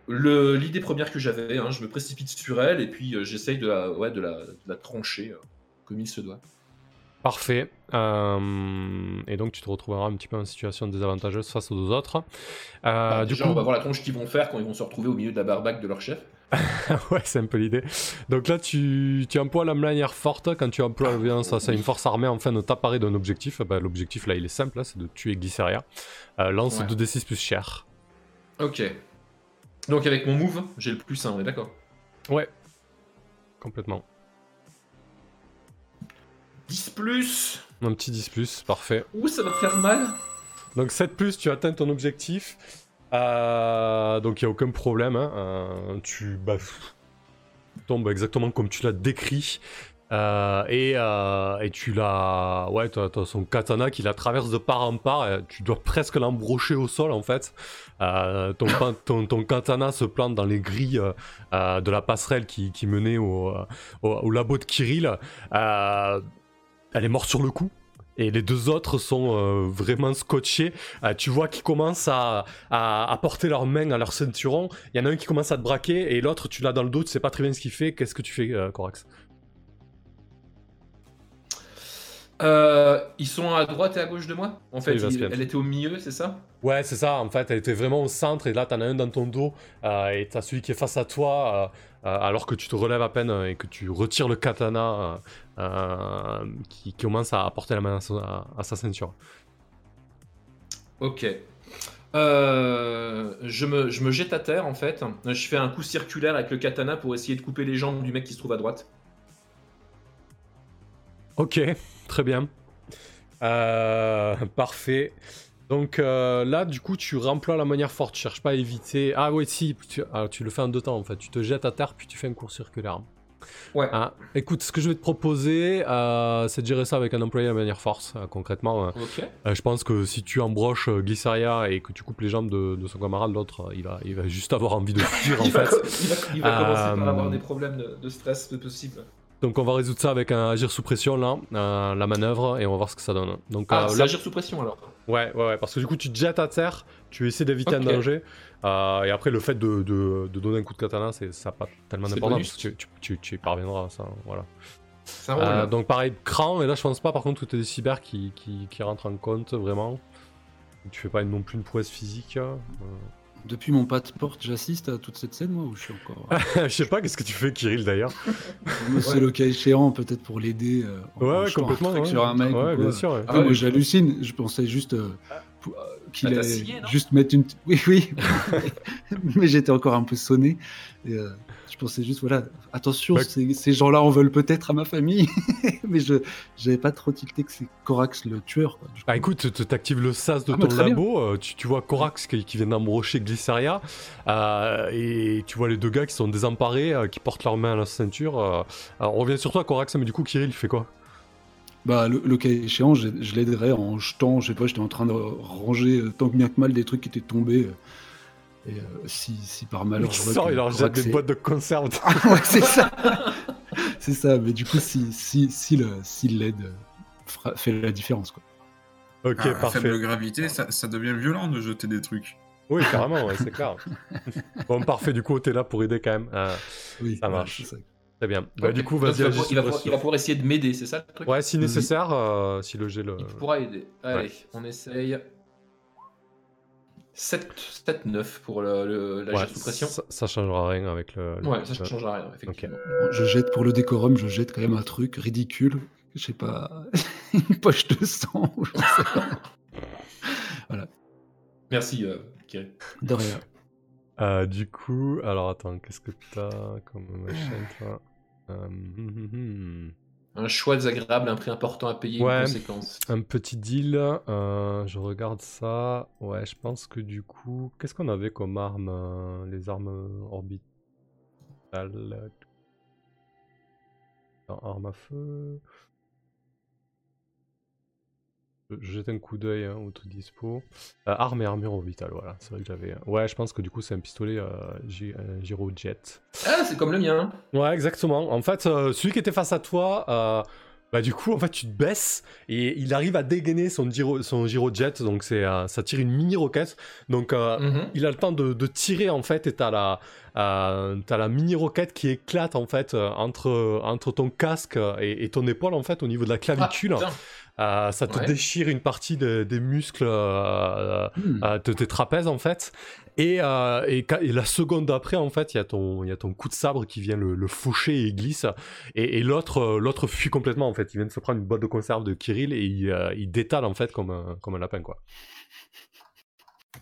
le- L'idée première que j'avais, hein, je me précipite sur elle et puis euh, j'essaye de la, ouais, de la, de la trancher comme il se doit. Parfait. Euh, et donc, tu te retrouveras un petit peu en situation désavantageuse face aux deux autres. Euh, Ah, du déjà, coup, on va voir la tronche qu'ils vont faire quand ils vont se retrouver au milieu de la barbaque de leur chef. ouais, c'est un peu l'idée. Donc là, tu, tu emploies la manière forte. Quand tu emploies la violence à une force armée afin de t'apparer d'un objectif, bah, l'objectif là, il est simple, là, c'est de tuer Glyceria. Euh, lance Ouais. 2d6 plus cher. Ok. Donc avec mon move, j'ai le plus 1, on est d'accord? Ouais, complètement. 10 plus Un petit 10 plus, parfait. Ouh, ça va faire mal Donc 7 plus, tu atteins ton objectif. Euh, donc il n'y a aucun problème. hein. Euh, tu bah, tombes exactement comme tu l'as décrit. Euh, et, et tu l'as. Ouais, tu as, son katana qui la traverse de part en part. et tu dois presque l'embrocher au sol en fait. Ton, ton, ton katana se plante dans les grilles de la passerelle qui, qui menait au, au, au labo de Kirill. Elle est morte sur le coup. Et les deux autres sont euh, vraiment scotchés. Euh, tu vois qu'ils commencent à, à, à porter leurs mains à leur ceinturon. Il y en a un qui commence à te braquer et l'autre, tu l'as dans le dos, tu sais pas très bien ce qu'il fait. Qu'est-ce que tu fais, euh, Corax? Ils sont à droite et à gauche de moi? En fait, il- elle était au milieu, c'est ça? Ouais, c'est ça. En fait, elle était vraiment au centre et là, t'en as un dans ton dos et t'as celui qui est face à toi alors que tu te relèves à peine euh, et que tu retires le katana euh, euh, qui, qui commence à porter la main à, sa ceinture. Ok. Euh, je, me, je me jette à terre en fait. Je fais un coup circulaire avec le katana pour essayer de couper les jambes du mec qui se trouve à droite. Ok, très bien. Euh, parfait. Donc euh, là, du coup, tu remploies la manière forte. Tu cherches pas à éviter. Ah oui, si. Tu, ah, tu le fais en deux temps en fait. Tu te jettes à terre puis tu fais un cours circulaire. Ouais. Ah, écoute, ce que je vais te proposer, euh, c'est de gérer ça avec un employé de manière force. euh, concrètement, euh, euh, je pense que si tu embroches Glyceria et que tu coupes les jambes de, de son camarade, l'autre, il va, il va juste avoir envie de fuir en va, fait. il va- il va commencer par avoir des problèmes de, de stress de possible. Donc on va résoudre ça avec un agir sous pression là, euh, la manœuvre, et on va voir ce que ça donne. Donc Ah, euh, c'est là- agir sous pression alors. Ouais, ouais, ouais, parce que du coup, tu te jettes à terre, tu essaies d'éviter un danger, euh, et après, le fait de, de- de donner un coup de katana, c'est, ça n'a pas tellement d'importance, bonus. parce que tu, tu, tu- tu y parviendras, ça, voilà. Ça donc pareil, cran, et là, je pense pas, par contre, que tu des cyber qui, qui, qui rentrent en compte, vraiment. Tu fais pas non plus une prouesse physique. Euh. Depuis mon passeport, j'assiste à toute cette scène, moi, ou je suis encore. je sais pas, qu'est-ce que tu fais, Kirill, d'ailleurs c'est le cas écéant, peut-être pour l'aider. euh, Ouais, ouais, un complètement. truc ouais. Sur un mec. Ouais, bien sûr. ouais. Ah Ouais, ouais, moi, j'hallucine. Je pensais juste euh, euh, qu'il Ah, t'as allait juste mettre une. Oui, oui. Mais j'étais encore un peu sonné. Et, euh, je pensais juste, voilà, attention, Ouais. ces, ces gens-là en veulent peut-être à ma famille. Mais je j'avais pas trop tilté que c'est Corax le tueur. Quoi, du coup. Ah écoute, tu t'actives le sas de Ah, bah, ton labo, euh, tu, tu vois Corax qui, qui vient d'embrocher Glyceria, euh, et tu vois les deux gars qui sont désemparés, euh, qui portent leurs mains à la ceinture. Alors on revient sur toi Corax, mais du coup Kirill il fait quoi? Bah, le, le cas échéant, je, je l'aiderais en jetant, je sais pas, j'étais en train de ranger tant que bien que mal des trucs qui étaient tombés. Et euh, si, si par malheur. Il sort, il leur jette des boîtes de conserve. ouais, c'est ça. c'est ça, mais du coup, si, si, si le, si l'aide euh, fait la différence, quoi. ok, Ah, à parfait. faible gravité, ça, ça devient violent de jeter des trucs. Oui, carrément, ouais, c'est clair. bon, parfait, du coup t'es là pour aider quand même. Euh, Oui, Ça marche. c'est ça. très bien. Bah, du coup, vas-y, il, va, il va pouvoir- il va pouvoir essayer de m'aider, c'est ça le truc? Ouais, si nécessaire, euh, si le jet le... Il pourra aider. Allez, on essaye. 7-9 pour le, le, la Ouais, sous pression. ça, ça changera rien avec le... le- Ouais, ça le- changera rien, effectivement. Bon, je jette pour le décorum, je jette quand même un truc ridicule. Je sais pas, une poche de sang. ou je sais pas. Merci, euh, Kirill. De rien. Euh, du coup, alors attends, qu'est-ce que t'as comme machin toi? Euh, hum, hum, hum. Un choix désagréable, un prix important à payer, Ouais. une conséquence. Un petit deal, euh, je regarde ça. Ouais, je pense que du coup, qu'est-ce qu'on avait comme arme euh, Les armes orbitales? arme à feu. Je jette un coup d'œil hein, au tout dispo. Euh, arme et armure orbital, voilà. C'est vrai que j'avais. Ouais, je pense que du coup, c'est un pistolet euh, euh, Gyrojet. Ah, c'est comme le mien. Ouais, exactement. En fait, euh, celui qui était face à toi, euh, bah du coup, en fait, tu te baisses et il arrive à dégainer son, gyro, son Gyrojet. Donc, c'est, euh, ça tire une mini roquette. Donc, euh, Mhm. il a le temps de, de tirer en fait et t'as la, euh, t'as la mini roquette qui éclate en fait euh, entre, entre ton casque et, et ton épaule en fait au niveau de la Ah, clavicule. putain. Euh, ça te Ouais. déchire une partie de- des muscles euh, euh, de tes trapèzes en fait. Et, euh, et, la seconde d'après, en fait, il y, a ton- il y a ton coup de sabre qui vient le, le faucher et il glisse. Et, et l'autre euh, l'autre fuit complètement en fait. Il vient de se prendre une boîte de conserve de Kirill et il, euh, il détale en fait comme un, comme un lapin quoi.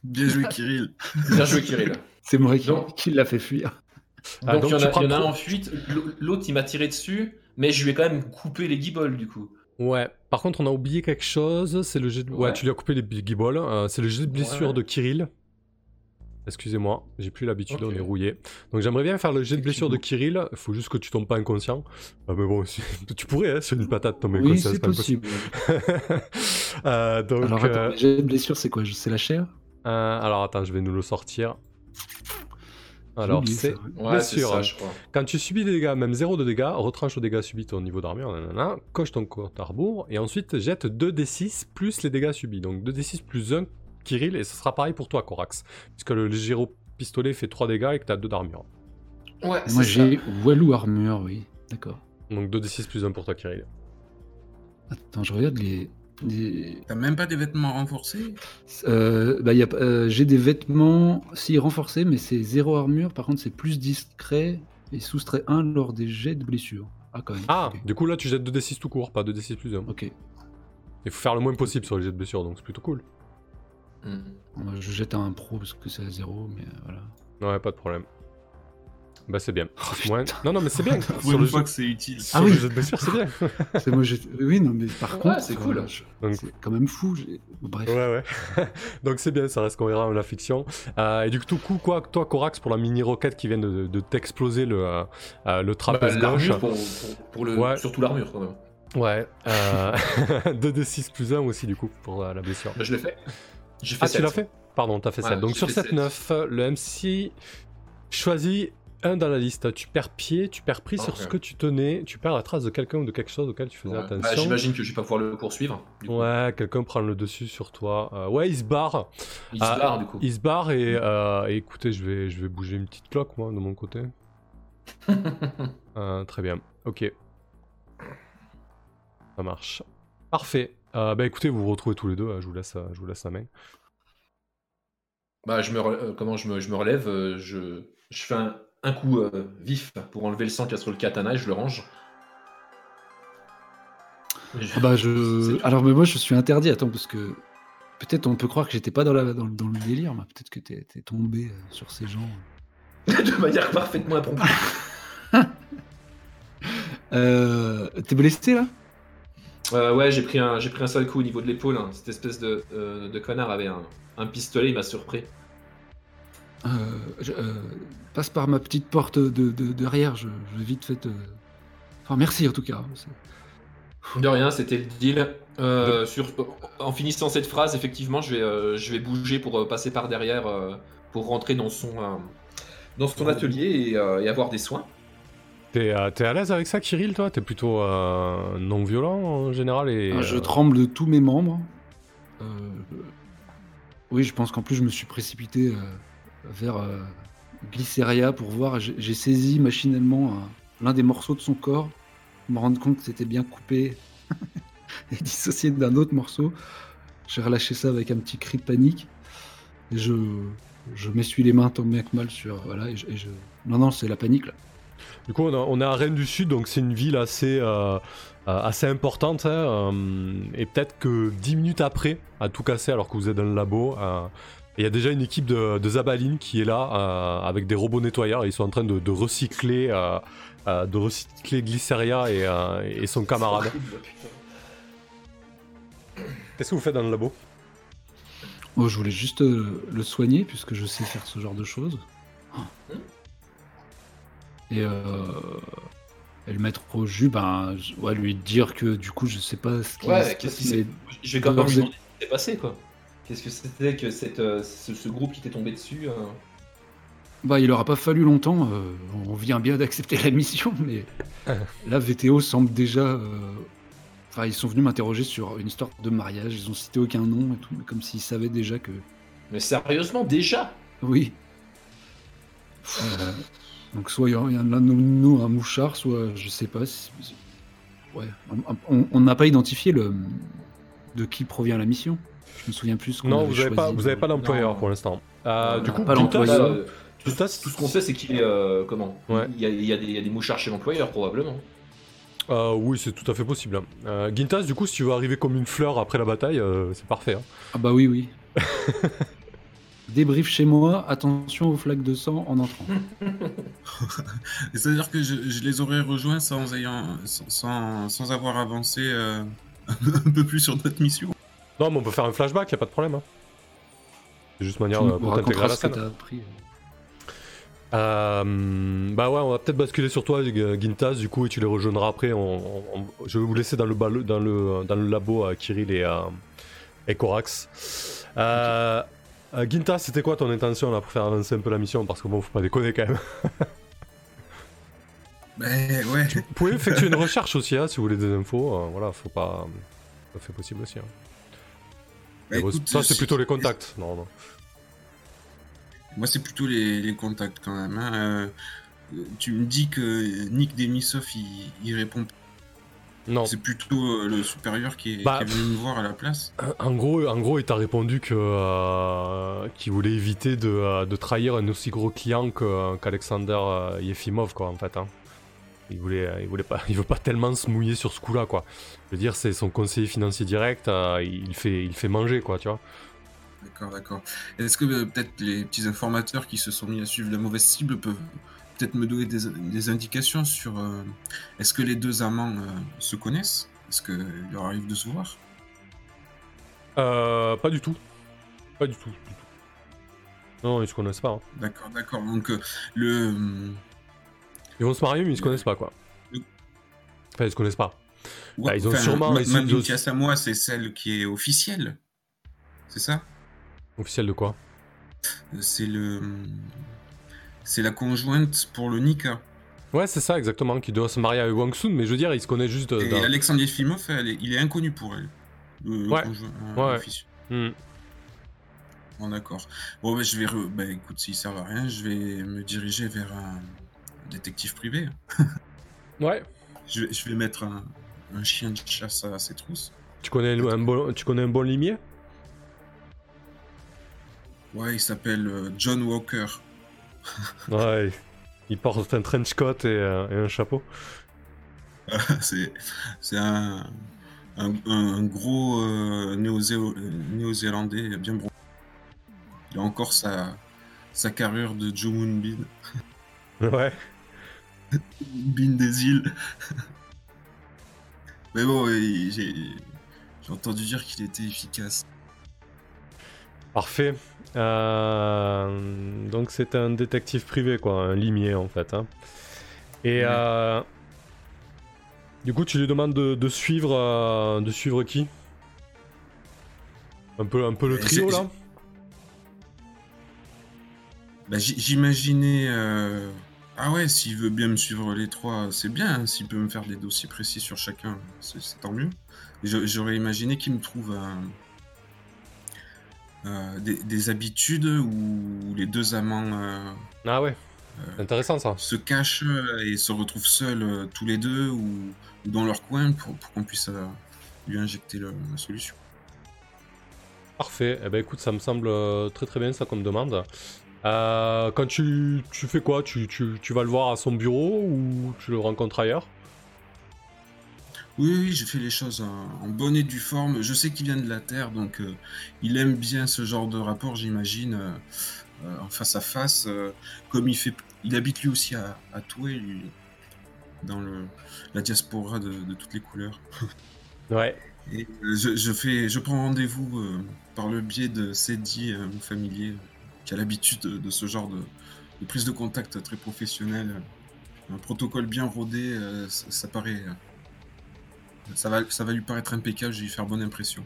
Bien joué, Kirill. Bien joué, Kirill. C'est moi qui, Donc- qui l'a fait fuir. Ah, Donc, il y en a, prends il y en a un en fuite. L'autre, il m'a tiré dessus, mais je lui ai quand même coupé les guibolles, du coup. Ouais. Par contre, on a oublié quelque chose. C'est le jet de... ouais. Ouais. tu lui as coupé les guibolles. Euh, c'est le jet de blessure Ouais. de Kirill. Excusez-moi, j'ai plus l'habitude, on est rouillé. Donc j'aimerais bien faire le jet de blessure de Kirill. Il faut juste que tu tombes pas inconscient. Ah, mais bon, si- tu pourrais, hein, sur une patate tomber Oui, inconscient, c'est pas impossible. possible. Euh, donc, Alors attends, euh, jets de blessure, c'est quoi? C'est la chair? Euh, alors attends, je vais nous le sortir. Alors c'est ouais. Ça, crois. quand tu subis des dégâts, même 0 de dégâts, retranche le dégât subis au niveau d'armure, nanana, coche ton compte à rebours, et ensuite jette 2d6 plus les dégâts subis. Donc 2d6 plus 1, Kirill, et ce sera pareil pour toi, Corax. Puisque le gyro pistolet fait 3 dégâts et que tu as 2 d'armure. Ouais, Moi c'est ça. j'ai Walou armure, oui. D'accord. Donc 2d6 plus 1 pour toi, Kirill. Attends, je regarde les. T'as même pas des vêtements renforcés Euh, bah, y a, pas- euh, j'ai des vêtements, si renforcés, mais c'est zéro armure. Par contre, c'est plus discret et soustrait 1 lors des jets de blessure. Ah, quand même. Ah, du coup là tu jettes 2d6 tout court, pas 2d6 plus 1. Ok. Il faut faire le moins possible sur les jets de blessure, donc c'est plutôt cool. Mm. Moi, Je jette un pro parce que c'est à zéro, mais euh, voilà. Ouais, pas de problème. Bah c'est bien. Oh, putain. Non, non, mais c'est bien. Sur une le fois jeu... que c'est utile. Ah sur oui. le jeu de blessure, c'est bien. C'est moi, oui, non, mais par Ouais, contre, c'est euh, cool. je- Donc- C'est quand même fou. Bref. Ouais, ouais. Donc c'est bien, ça reste cohérent à la fiction. Euh, et du coup, quoi, toi, Corax, pour la mini-roquette qui vient de, de t'exploser le, euh, euh, le Bah, trapèze gauche. l'armure pour, pour, pour le, Ouais. surtout l'armure, quand même. Ouais. Euh... 2d6 plus 1 aussi, du coup, pour euh, la blessure. Bah, je l'ai fait. J'ai fait Ah, tu sept. l'as fait? Pardon, t'as fait Ouais, 7. Donc sur fait 7, sept. 9, le MC choisit un dans la liste. Tu perds pied, tu perds prise sur ce que tu tenais, tu perds la trace de quelqu'un ou de quelque chose auquel tu faisais Ouais. Bah, attention. J'imagine que je vais pas pouvoir le poursuivre. Ouais, quelqu'un prend le dessus sur toi. Euh, ouais, il se barre. Il Ah, se barre, du coup. Il se barre et, euh, et écoutez, je vais, je vais bouger une petite cloque, moi, de mon côté. Euh, très bien. Ok. Ça marche. Parfait. Euh, bah écoutez, vous vous retrouvez tous les deux. euh, Je vous laisse, je vous laisse la main. Bah, je me, euh, comment je me, je me relève, euh, je, je fais un, un coup euh, vif pour enlever le sang qu'il y a sur le katana et je le range. Je- Ah bah je. Alors mais moi je suis interdit. Attends parce que peut-être on peut croire que j'étais pas dans, la... dans, le- dans le délire. mais Peut-être que t'es tombé euh, sur ces gens. de manière parfaitement impromptue. Euh... T'es blessé là? Euh, ouais, j'ai pris, un, j'ai pris un sale coup au niveau de l'épaule. hein. Cette espèce de, euh, de connard avait un, un pistolet, il m'a surpris. Euh, je, euh, passe par ma petite porte de, de- derrière. Je, je vais vite fait. euh, Enfin merci en tout cas. De rien, c'était le deal. Euh, sur, en finissant cette phrase, effectivement, je vais, euh, je vais bouger pour euh, passer par derrière, euh, pour rentrer dans son, euh, dans son atelier et, euh, et avoir des soins. T'es euh, à l'aise avec ça, Kirill, toi? T'es plutôt euh, non violent en général et. Ah, je tremble de tous mes membres. Euh, Oui, je pense qu'en plus je me suis précipité euh, vers euh, pour voir. J'ai saisi machinalement un- l'un des morceaux de son corps, me rendre compte que c'était bien coupé et dissocié d'un autre morceau. J'ai relâché ça avec un petit cri de panique. Et je, m'essuie les mains tant bien que mal sur. Voilà, et je, Non, non, c'est la panique là. Du coup, on, est à Rennes du Sud, donc c'est une ville assez, euh, euh, assez importante. hein, euh, et peut-être que 10 minutes après, à tout casser, alors que vous êtes dans le labo, euh, il y a déjà une équipe de, de Zabaline qui est là euh, avec des robots nettoyeurs. Ils sont en train de, de recycler, euh, euh, de recycler Glyceria et, euh, et son camarade. Qu'est-ce que vous faites dans le labo? Oh, je voulais juste euh, le soigner puisque je sais faire ce genre de choses. Et euh, et le mettre au jus, ben, je- ouais, lui dire que du coup, je sais pas ce qui Ouais, s'est. Je vais quand même lui demander ce qui s'est passé, quoi. Qu'est-ce que c'était que cette, euh, ce, ce groupe qui t'est tombé dessus euh, Bah, il aura pas fallu longtemps. euh, on vient bien d'accepter la mission, mais là, VTO semble déjà. euh, Enfin, ils sont venus m'interroger sur une histoire de mariage. Ils ont cité aucun nom et tout, mais comme s'ils savaient déjà que. Mais sérieusement, déjà? Oui. Euh, donc, soit il y a l'un de nous un mouchard, soit je sais pas. si- Ouais. On n'a pas identifié le de qui provient la mission. Je me souviens plus. ce qu'on Non, vous avez pas, vous avez pas d'employeur Non. pour l'instant. Euh, On du a coup, pas l'employeur. Euh, tout, ce qu'on sait, c'est qu'il est. euh, comment? Ouais. il, y a, il, y a des, il y a des mouchards chez l'employeur, probablement. Euh, oui, c'est tout à fait possible. hein. Euh, Gintas, du coup, si tu veux arriver comme une fleur après la bataille, euh, c'est parfait. hein. Ah bah oui, oui. Débrief chez moi, attention aux flaques de sang en entrant. C'est-à-dire que je, je les aurais rejoints sans, ayant, sans, sans, sans avoir avancé euh, un peu plus sur notre mission? Non, mais on peut faire un flashback, y a pas de problème. hein. C'est juste manière euh, pour t'intégrer à la scène. appris. Euh, bah ouais, on va peut-être basculer sur toi, Gintas, du coup, et tu les rejoindras après. On- on- on- je vais vous laisser dans le, dans le, dans le labo à Kirill et, euh, et Corax. Euh, Gintas, c'était quoi ton intention là pour faire avancer un peu la mission? Parce que bon, faut pas déconner quand même. Ben ouais. Vous pouvez effectuer une recherche aussi, hein, si vous voulez des infos. euh, voilà, faut pas. Ça fait possible aussi. hein. Bah, écoute, ça, c'est plutôt les contacts. Non, non. Moi, c'est plutôt les, les contacts quand même. hein. Euh, tu me dis que Nick Denisov, il, il répond. Non. C'est plutôt euh, le supérieur qui est, Bah, qui est venu me voir à la place. En gros, en gros, il t'a répondu que euh, qu'il voulait éviter de, euh, de trahir un aussi gros client qu'Alexander euh, Yefimov, quoi, en fait. hein. Il voulait, il voulait pas, il veut pas tellement se mouiller sur ce coup-là, quoi. Je veux dire, c'est son conseiller financier direct, euh, il fait, il fait manger, quoi, tu vois. D'accord, d'accord. Est-ce que euh, peut-être les petits informateurs qui se sont mis à suivre la mauvaise cible peuvent peut-être me donner des, des indications sur euh, est-ce que les deux amants se connaissent? Est-ce qu'il leur arrive de se voir? Euh, pas du tout, pas du tout, du tout. Non, ils se connaissent pas. hein. D'accord, d'accord. Donc le hum, Ils vont se marier, mais ils se connaissent pas, quoi. Enfin, ils se connaissent pas. ouais, Bah, ils ont sûrement ma, ma de- moi, c'est celle qui est officielle. C'est ça? Officiel de quoi? C'est le c'est la conjointe pour le Nika. Ouais, c'est ça, exactement, qui doit se marier avec Wang Sun, mais je veux dire, ils se connaissent juste. Et d'un- Alexandre est- il est inconnu pour elle. Le, le Ouais. conjoint, euh, Ouais. officiel. Hmm. Bon, d'accord. Bon, bah, je vais. re- Bah, écoute, s'ils servent à rien, je vais me diriger vers un détective privé. Ouais. Je vais, je vais mettre un, un chien de chasse à ses trousses. Tu connais un bon, tu connais un bon limier? Ouais, il s'appelle euh, John Walker. Ouais. Il porte un trench coat et, euh, et un chapeau. c'est un, un, un gros euh, euh, néo-zélandais bien bronzé. Il a encore sa, sa carrure de Joe Moonbeam. Ouais. Bin des îles. Mais bon, j'ai j'ai entendu dire qu'il était efficace. Parfait. Euh, donc c'est un détective privé, quoi, un limier en fait. hein. Et Ouais. euh, du coup, tu lui demandes de, de suivre, euh, de suivre qui? Un peu, un peu le Euh, trio là? Bah, J'imaginais. Euh, Ah ouais, s'il veut bien me suivre les trois, c'est bien. hein, S'il peut me faire des dossiers précis sur chacun, c'est c'est tant mieux. Je- J'aurais imaginé qu'il me trouve un- euh, des, des habitudes où les deux amants euh, Ah ouais. C'est intéressant ça. se cachent euh, et se retrouvent seuls euh, tous les deux ou, ou dans leur coin pour, pour qu'on puisse euh, lui injecter le- la solution. Parfait. Eh ben écoute, ça me semble euh, très très bien ça qu'on me demande. Euh, quand tu, tu fais quoi? Tu, tu, tu vas le voir à son bureau ou tu le rencontres ailleurs? Oui, oui, j'ai fait les choses en, en bonne et due forme. Je sais qu'il vient de la Terre, donc euh, il aime bien ce genre de rapport, j'imagine, euh, en face à face. comme il fait, il habite lui aussi à, à Toué, lui, dans le, la diaspora de, de toutes les couleurs. Ouais. Et je, je fais, je prends rendez-vous par le biais de Cédie, euh, mon familier, qui a l'habitude de, ce genre de, prise de contact très professionnelle un protocole bien rodé, ça, ça, paraît. ça, va, ça va lui paraître impeccable, je vais lui faire bonne impression.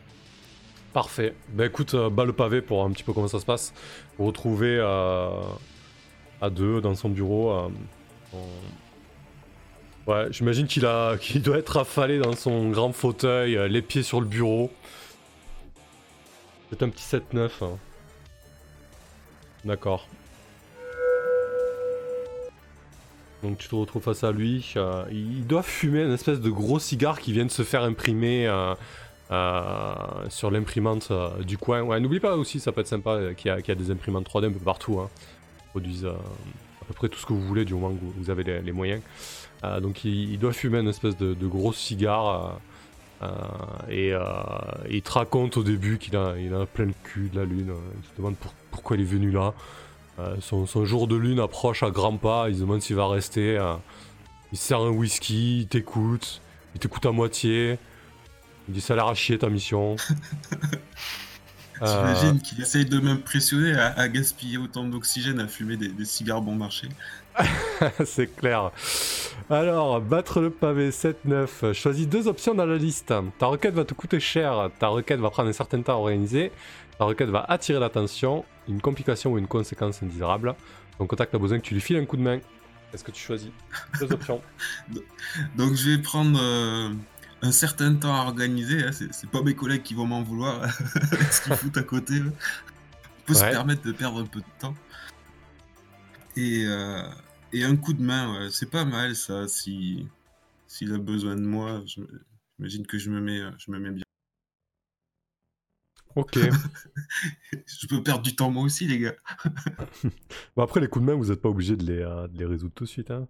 Parfait. Bah écoute, euh, bas le pavé pour un petit peu comment ça se passe. Vous retrouvez euh, à deux dans son bureau. Euh, ouais, j'imagine qu'il a, qu'il doit être affalé dans son grand fauteuil, les pieds sur le bureau. C'est un petit 7-9. Hein. D'accord. Donc tu te retrouves face à lui. il doit fumer une espèce de gros cigare qui vient de se faire imprimer euh, sur l'imprimante euh, du coin. Ouais, n'oublie pas aussi, ça peut être sympa euh, qu'il y, a des imprimantes 3D un peu partout. Hein. Ils produisent à peu près tout ce que vous voulez du moment que vous, avez les, moyens. donc il, doit fumer une espèce de, gros cigare. et il te raconte au début qu'il a, plein le cul de la lune. Il se demande pourquoi il est venu là. Son, son, jour de lune approche à grands pas. Il se demande s'il va rester. il sert un whisky, il t'écoute. Il t'écoute à moitié. Il dit ça a l'air à chier ta mission. J'imagine qu'il essaye de m'impressionner à, gaspiller autant d'oxygène à fumer des, cigares bon marché. c'est clair. Alors, battre le pavé 7-9. Choisis deux options dans la liste. Ta requête va te coûter cher. Ta requête va prendre un certain temps à organiser. Ta requête va attirer l'attention. Une complication ou une conséquence indésirable. Ton contact a besoin que tu lui files un coup de main. Qu'est-ce que tu choisis Deux options? Donc, je vais prendre. Euh, un certain temps à organiser. Hein, c'est pas mes collègues qui vont m'en vouloir ce qu'ils foutent à côté. On peut se permettre de perdre un peu de temps. Et, euh, et un coup de main, c'est pas mal ça. Si s'il a besoin de moi, j'imagine que je me mets, je me mets bien. Ok. je peux perdre du temps moi aussi, les gars. bon, après, les coups de main, vous n'êtes pas obligé de les, euh, de les résoudre tout de suite. Hein.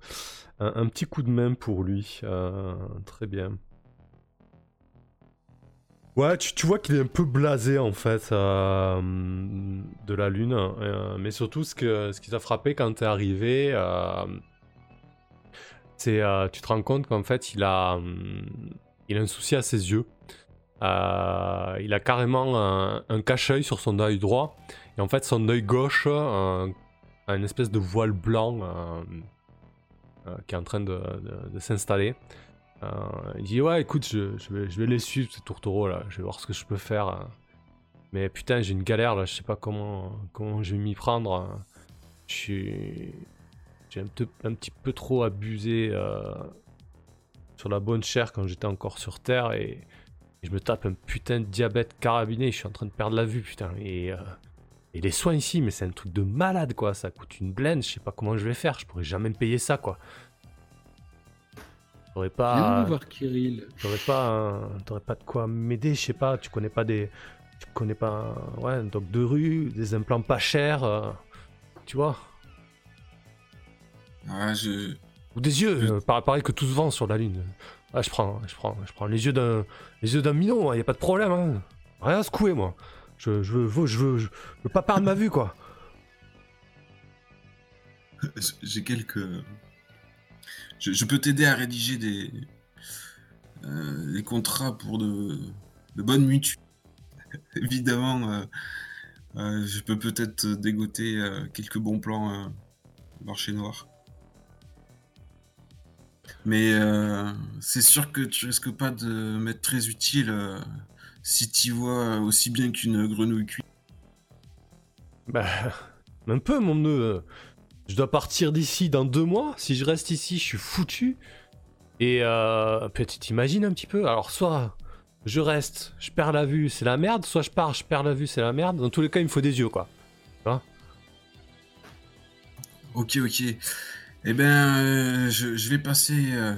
Un, petit coup de main pour lui. Euh, très bien. Ouais, tu, vois qu'il est un peu blasé en fait euh, de la lune, euh, mais surtout ce, que, ce qui t'a frappé quand t'es arrivé, c'est tu te rends compte qu'en fait il a, il a un souci à ses yeux. Il a carrément un, cache-œil sur son œil droit, et en fait son œil gauche a une espèce de voile blanc qui est en train de s'installer. Euh, il dit ouais écoute je, vais, les suivre ces tourtereaux là, je vais voir ce que je peux faire. Mais putain j'ai une galère là, je sais pas comment, comment je vais m'y prendre. J'ai un, un, petit peu trop abusé euh, sur la bonne chair quand j'étais encore sur Terre et, je me tape un putain de diabète carabiné, je suis en train de perdre la vue putain. Et, euh, et les soins ici, mais c'est un truc de malade quoi, ça coûte une blende, je sais pas comment je vais faire, je pourrais jamais me payer ça quoi. T'aurais pas. voir Kirill. T'aurais pas, pas de quoi m'aider, je sais pas. Tu connais pas des, tu connais pas, ouais, un doc de rue, des implants pas chers, euh, tu vois. Ouais, je. Ou des yeux, euh, pareil que tout se vend sur la lune. Ah, je prends, je prends, je prends les yeux d'un, les yeux d'un minot. Il hein, y a pas de problème. Hein. Rien à secouer, moi. Je, veux, pas perdre ma vue, quoi. J'ai quelques je, peux t'aider à rédiger des, euh, contrats pour de, bonnes mutuelles. Évidemment, euh, euh, je peux peut-être dégoter quelques bons plans marché noir. Mais c'est sûr que tu risques pas de m'être très utile si tu vois aussi bien qu'une grenouille cuite. Bah, un peu, mon nœud. Je dois partir d'ici dans deux mois. Si je reste ici, je suis foutu. Et euh, tu t'imagines un petit peu. Alors, soit je reste, je perds la vue, c'est la merde. Soit je pars, je perds la vue, c'est la merde. Dans tous les cas, il me faut des yeux, quoi. Vois? Ok, ok. Eh ben, euh, je, vais passer euh,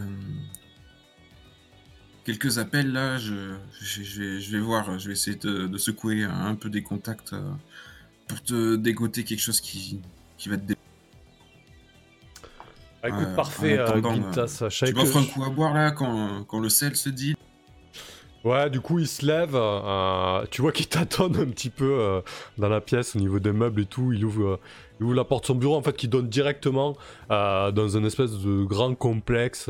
quelques appels là. Je, je, vais, voir, je vais essayer de, secouer un, peu des contacts euh, pour te dégoter quelque chose qui, qui va te ah, écoute, parfait, Gintas. tu m'offres un coup à boire là quand, quand le sel se dit Ouais, du coup, il se lève. Euh, tu vois qu'il tâtonne un petit peu euh, dans la pièce au niveau des meubles et tout. Il ouvre, il ouvre la porte son bureau, en fait, qui donne directement dans un espèce de grand complexe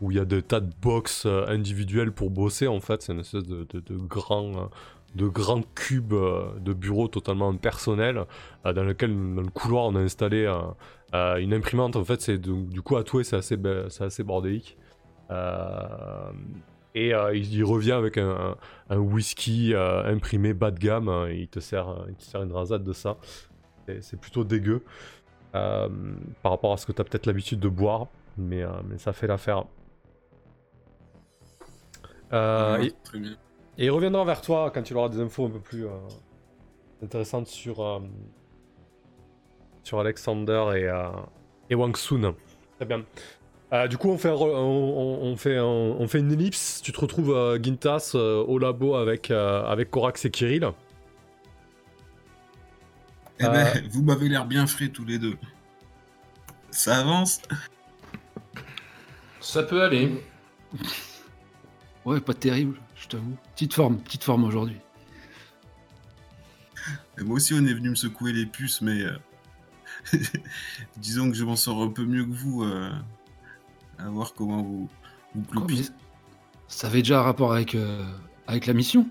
où il y a des tas de box individuels pour bosser. En fait, c'est une espèce de, de, de grand de grands cubes de bureaux totalement personnels dans lequel dans le couloir on a installé Euh, une imprimante, en fait, c'est du coup à Toué, c'est assez, c'est assez bordélique. Euh, et euh, il, revient avec un, un- whisky euh, imprimé bas de gamme. il, te sert, il te sert une rasade de ça. C'est- plutôt dégueu euh, par rapport à ce que tu as peut-être l'habitude de boire. Mais, euh, mais ça fait l'affaire. Euh, Ouais, et- il reviendra vers toi quand il aura des infos un peu plus euh, intéressantes sur, euh, sur Alexander et, et Wang Sun. Très bien. Du coup, on fait, on, on- on fait, un- on fait une ellipse. Tu te retrouves, Gintas, au labo avec, avec Korax et Kirill. Eh Euh, ben, vous m'avez l'air bien frais tous les deux. Ça avance Ça peut aller. Ouais, pas terrible, je t'avoue. Petite forme, petite forme aujourd'hui. Moi aussi, on est venu me secouer les puces, mais euh, disons que je m'en sors un peu mieux que vous. euh, À voir comment vous vous mais ça avait déjà un rapport avec, euh, avec la mission?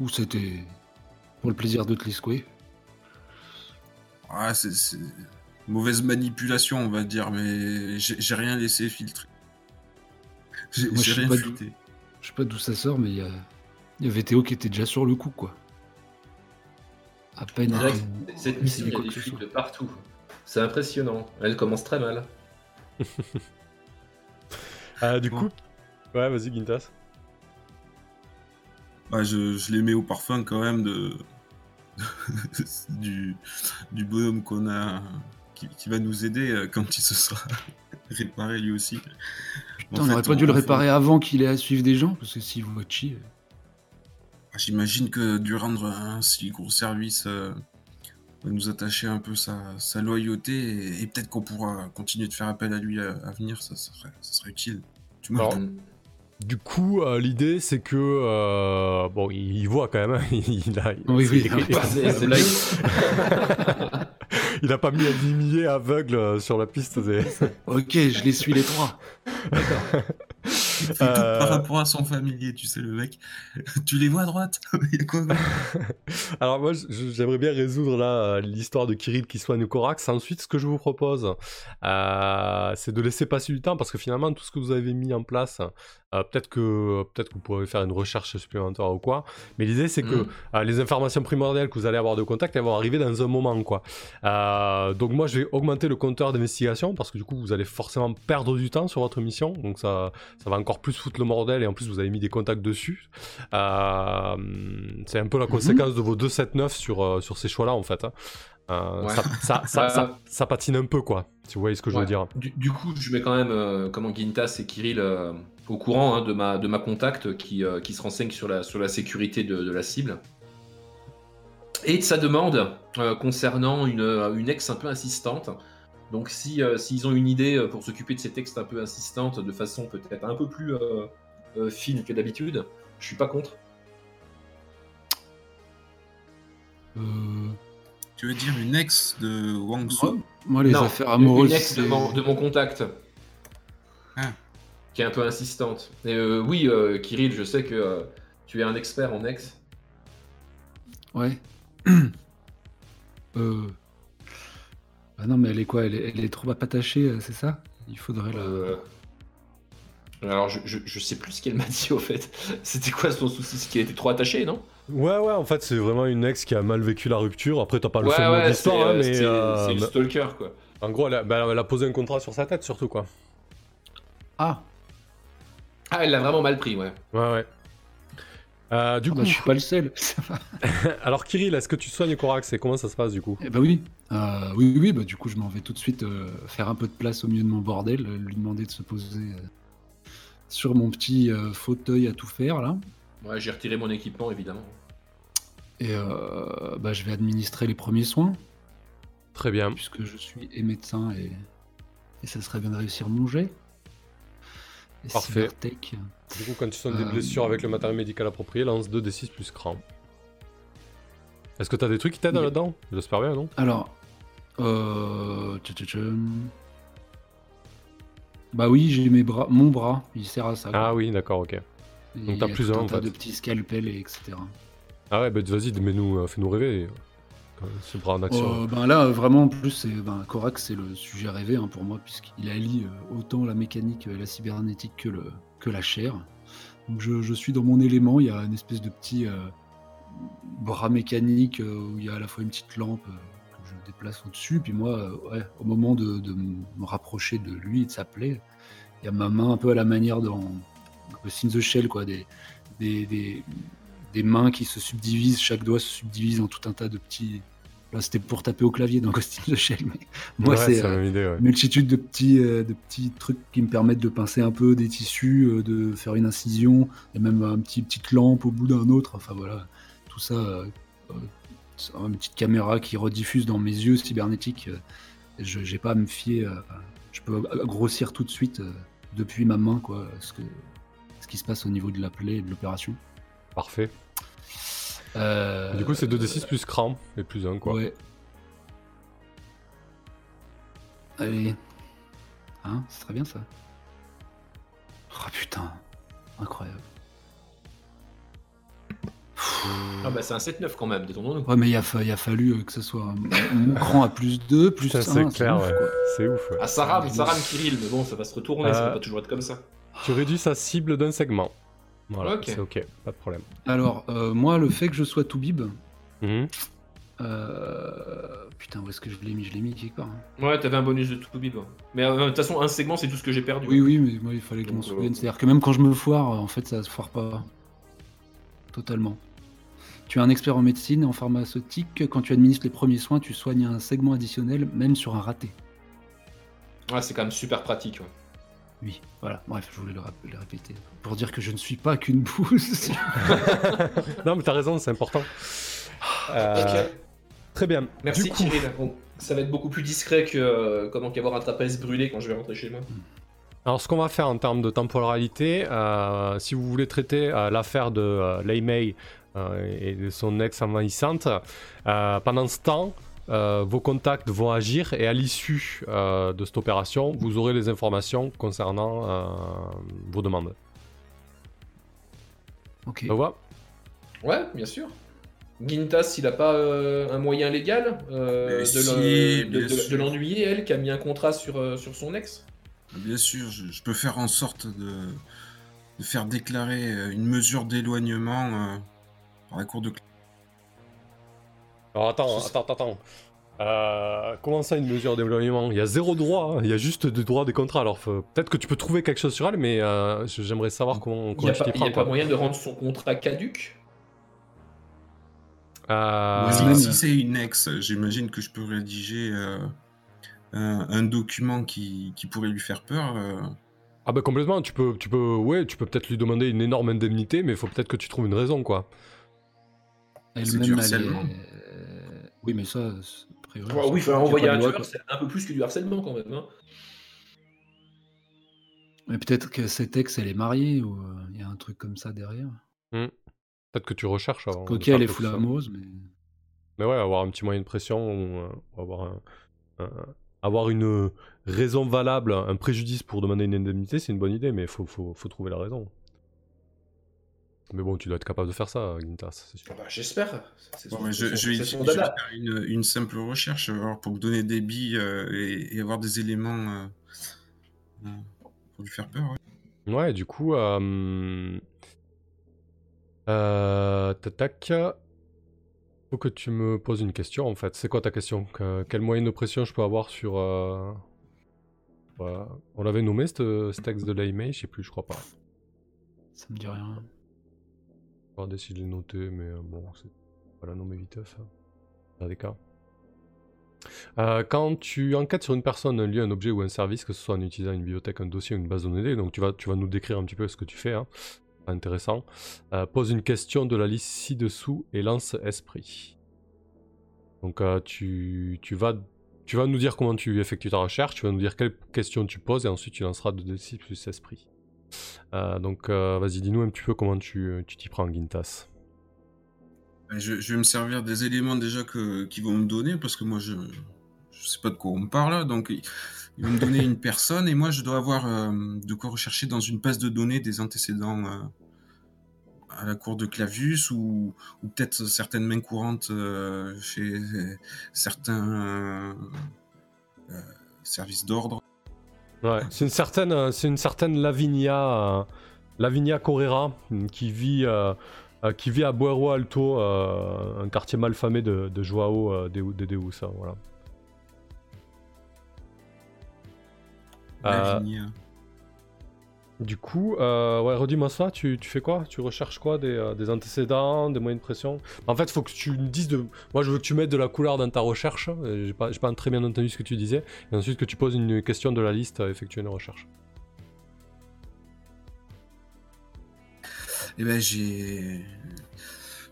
Ou c'était pour le plaisir de te les secouer? Ah, c'est c'est mauvaise manipulation, on va dire, mais j'ai j'ai rien laissé filtrer. J'ai Moi, je j'ai sais rien pas d'où- fuité. Je sais pas d'où ça sort, mais il y, a- y avait Théo qui était déjà sur le coup, quoi. À peine. Cette on mission, il y a des fuites de partout. C'est impressionnant. Elle commence très mal. Euh, du Bon. coup, ouais, vas-y, Gintas. Bah, je, je les mets au parfum quand même de du, du bonhomme qu'on a qui, qui va nous aider euh, quand il se sera réparé lui aussi. Putain, En on fait, aurait pas dû le réparer avant qu'il ait à suivre des gens, parce que s'il vous chier. Ah, J'imagine que dû rendre un si gros service euh, va nous attacher un peu sa, sa loyauté et, et peut-être qu'on pourra continuer de faire appel à lui à, à venir, ça, serait, ça serait utile. Tu Alors, Du coup, euh, l'idée c'est que euh, bon, il, il voit quand même. hein, il a, Oui, oui, il, oui. C'est c'est là, il- il a pas mis un limier aveugle euh, sur la piste des. Ok, je les suis les trois. Tout Euh, par rapport à son familier, tu sais, le mec. tu les vois à droite Il y a quoi Alors moi, j'aimerais bien résoudre là euh, l'histoire de Kirill qui soigne Korax. Ensuite, ce que je vous propose, euh, c'est de laisser passer du temps parce que finalement, tout ce que vous avez mis en place, euh, peut-être que peut-être que vous pourrez faire une recherche supplémentaire ou quoi. Mais l'idée, c'est que euh, les informations primordiales que vous allez avoir de contact, elles vont arriver dans un moment, quoi. Euh, donc moi, je vais augmenter le compteur d'investigation parce que du coup, vous allez forcément perdre du temps sur votre mission. Donc ça, ça va encore plus foutre le bordel et en plus, vous avez mis des contacts dessus. Euh, c'est un peu la conséquence de vos 2-7-9 sur, euh, sur ces choix-là, en fait. hein. Euh, Ouais. ça, ça, ça, Ouais, ça- ouais. ça patine un peu, quoi. Si vous voyez ce que je veux dire. Du, du coup, je mets quand même euh, comment Gintas et Kirill euh, au courant hein, de, ma, de ma contact qui, qui se renseigne sur la, sur la sécurité de, de la cible. Et de sa demande euh, concernant une, euh, une ex un peu insistante. Donc, si, euh, s'ils ont une idée pour s'occuper de ces textes un peu insistantes de façon peut-être un peu plus euh, euh, fine que d'habitude, je suis pas contre. Euh, Tu veux dire une ex de Wang Su? Moi, moi, les non, affaires amoureuses. Une ex de mon, de mon contact. Ah. Qui est un peu insistante. Et euh, oui, euh, Kirill, je sais que euh, tu es un expert en ex. Ouais. euh... Ah non, mais elle est quoi elle est, elle est trop attachée, euh, c'est ça? Il faudrait la. Euh, Alors, je, je, je sais plus ce qu'elle m'a dit au fait. C'était quoi son souci? C'est qu'elle était trop attachée, non? Ouais, ouais, en fait, c'est vraiment une ex qui a mal vécu la rupture. Après, t'as pas le Ouais, fond ouais, c'est l'histoire, hein, euh, mais. c'est- euh, c'est une mais- stalker, quoi. En gros, elle a, bah, elle a posé un contrat sur sa tête, surtout, quoi. Ah, Ah, elle l'a vraiment mal pris, ouais. Ouais, ouais. Euh, du ah coup, bah, je suis pas le seul. Ça va. alors Kirill, est-ce que tu soignes Korax et comment ça se passe du coup Eh bah oui. Euh, oui, oui, bah du coup, je m'en vais tout de suite euh, faire un peu de place au milieu de mon bordel, euh, lui demander de se poser euh, sur mon petit euh, fauteuil à tout faire là. Ouais, j'ai retiré mon équipement, évidemment. Et euh, bah, je vais administrer les premiers soins, Très bien. puisque je suis et médecin et, et ça serait bien de réussir mon jet. Et Parfait. cybertech. Du coup, quand tu soignes des Euh, blessures avec le matériel médical approprié, lance 2d6 plus cran. Est-ce que t'as des trucs qui t'aident là-dedans? J'espère bien, non? Alors, euh... Bah oui, j'ai mes bras, mon bras, il sert à ça. quoi. Ah oui, d'accord, ok. Donc t'as plus un, en fait. de petits scalpels et etc. Ah ouais, bah vas-y, mais nous, euh, fais-nous rêver. ce bras en action Euh, ben là, vraiment, en plus, c'est, ben, Korax, c'est le sujet rêvé hein, pour moi, puisqu'il allie euh, autant la mécanique et la cybernétique que, le, que la chair. Donc je, suis dans mon élément, il y a une espèce de petit euh, bras mécanique euh, où il y a à la fois une petite lampe euh, que je déplace au-dessus, puis moi, au moment de, me rapprocher de lui et de sa plaie, il y a ma main un peu à la manière dans Ghost in the Shell, quoi, des, des, des mains qui se subdivisent, chaque doigt se subdivise en tout un tas de petits. Là, c'était pour taper au clavier dans Ghost in the Shell, mais moi, Ouais, c'est la euh, même idée, ouais. une multitude de petits, euh, de petits trucs qui me permettent de pincer un peu des tissus, euh, de faire une incision, et même un petit petite lampe au bout d'un autre. Enfin voilà, tout ça, une petite caméra qui rediffuse dans mes yeux cybernétiques. je j'ai pas à me fier. je peux grossir tout de suite depuis ma main quoi, ce, que, ce qui se passe au niveau de la plaie et de l'opération. Parfait. Euh, Du coup, c'est 2d6 plus cran et plus 1, quoi. Ouais. Allez. Hein, c'est très bien ça. Oh putain, incroyable. Ah bah c'est un 7-9 quand même, détendons-nous. Ouais, mais il a, fa- il a fallu euh, que ce soit un- mon cran à plus 2, plus Putain, 1. c'est clair, ouf, ouais. quoi. C'est ouf, ouais. Ah ça rame, ça rame Kirill, mais bon ça va se retourner, ça Euh, va pas toujours être comme ça. Tu réduis sa cible d'un segment. Voilà, Ok. c'est ok, pas de problème. Alors, euh, moi, le fait que je sois tout bib, Mhm. euh, putain, où est-ce que je l'ai mis? Je l'ai mis quelque part. hein. Ouais, t'avais un bonus de tout bib. Mais euh, de toute façon, un segment c'est tout ce que j'ai perdu. Oui, oui, mais moi, il fallait que je m'en euh, souvienne. C'est-à-dire que même quand je me foire, en fait, ça se foire pas. Totalement. Tu es un expert en médecine et en pharmaceutique. Quand tu administres les premiers soins, tu soignes un segment additionnel, même sur un raté. Ouais, c'est quand même super pratique. ouais. Oui, voilà. Bref, je voulais le, rap- le répéter. Pour dire que je ne suis pas qu'une bouse. non, mais t'as raison, c'est important. Euh, Ok. Très bien. Merci coup, ça va être beaucoup plus discret que euh, comment qu'avoir un trapèze brûlé quand je vais rentrer chez moi. Alors, ce qu'on va faire en termes de temporalité, euh, si vous voulez traiter euh, l'affaire de euh, Lei Mei euh, et de son ex envahissante, euh, pendant ce temps, euh, vos contacts vont agir et à l'issue euh, de cette opération, vous aurez les informations concernant euh, vos demandes. ok. Ça va? Ouais, bien sûr. Gintas, il a pas euh, un moyen légal euh, de si, l'ennuyer, elle, qui a mis un contrat sur, euh, sur son ex? Bien sûr, je, je peux faire en sorte de, de faire déclarer une mesure d'éloignement euh, par la cour de Alors attends, attends, attends. Euh, comment ça une mesure d'éloignement? Il y a zéro droit, hein. il y a juste des droits des contrats. Alors peut-être que tu peux trouver quelque chose sur elle, mais euh, j'aimerais savoir comment, Il n'y comment a, tu pas, t'y il y prends. a pas moyen de rendre son contrat caduque Euh, Si, si c'est une ex, j'imagine que je peux rédiger euh, un, un document qui, qui pourrait lui faire peur. euh. Ah bah complètement, tu peux, tu peux, ouais, tu peux peut-être lui demander une énorme indemnité, mais il faut peut-être que tu trouves une raison, quoi. Elle-même, c'est du elle harcèlement. est- euh, Oui, mais ça, priori, Ouais, ça- Oui, il faut y a envoyer un tueur, c'est un peu plus que du harcèlement quand même. hein. Mais peut-être que cet ex, elle est mariée ou euh, il y a un truc comme ça derrière. Peut-être que tu recherches avant. Ok, elle est full amoureuse, mais. Mais ouais, avoir un petit moyen de pression ou, euh, avoir, un- un- avoir une raison valable, un préjudice pour demander une indemnité, c'est une bonne idée, mais il faut, faut, faut trouver la raison. Mais bon, tu dois être capable de faire ça, Gintas, c'est sûr. Ah bah, J'espère. Je, vais, vais son faire une, une simple recherche alors, pour donner des billes euh, et, et avoir des éléments euh, euh, pour lui faire peur. ouais. Ouais, du coup, euh... Euh... Tac. Faut que tu me poses une question, en fait. C'est quoi ta question? Que- Quel moyen de pression je peux avoir sur... euh, voilà. On l'avait nommé, ce ce texte de l'AIME Je sais plus, je crois pas. Ça me dit rien. Regarder si je l'ai noté, mais euh, bon, c'est pas la nommer vite, ça. Dans des cas. Euh, quand tu enquêtes sur une personne, un lieu, un objet ou un service, que ce soit en utilisant une bibliothèque, un dossier ou une base de données, donc tu vas, tu vas nous décrire un petit peu ce que tu fais, hein. Intéressant. Euh, pose une question de la liste ci-dessous et lance esprit. Donc tu, tu, vas, tu vas nous dire comment tu effectues ta recherche, tu vas nous dire quelle question tu poses et ensuite tu lanceras 2d6 plus esprit. Euh, donc euh, vas-y, dis-nous un petit peu comment tu tu t'y prends, Gintas. Ben, Je, je vais me servir des éléments déjà que, qu'ils vont me donner parce que moi je je sais pas de quoi on me parle. Donc ils vont me donner une personne et moi je dois avoir euh, de quoi rechercher dans une base de données des antécédents euh, à la cour de Clavius ou, ou peut-être certaines mains courantes euh, chez certains services d'ordre. Ouais, c'est une certaine, c'est une certaine Lavinia, Lavinia Correra qui vit, qui vit à Buero Alto, un quartier malfamé de, de Joao de, de Deus, voilà. Lavinia. Du coup, euh, ouais, redis-moi ça, tu, fais quoi? Tu recherches quoi des, euh, des, antécédents, des moyens de pression? En fait, faut que tu me dises de. Moi, je veux que tu mettes de la couleur dans ta recherche. J'ai pas, pas très bien entendu ce que tu disais. Et ensuite, que tu poses une question de la liste effectuer une recherche. Eh ben, j'ai.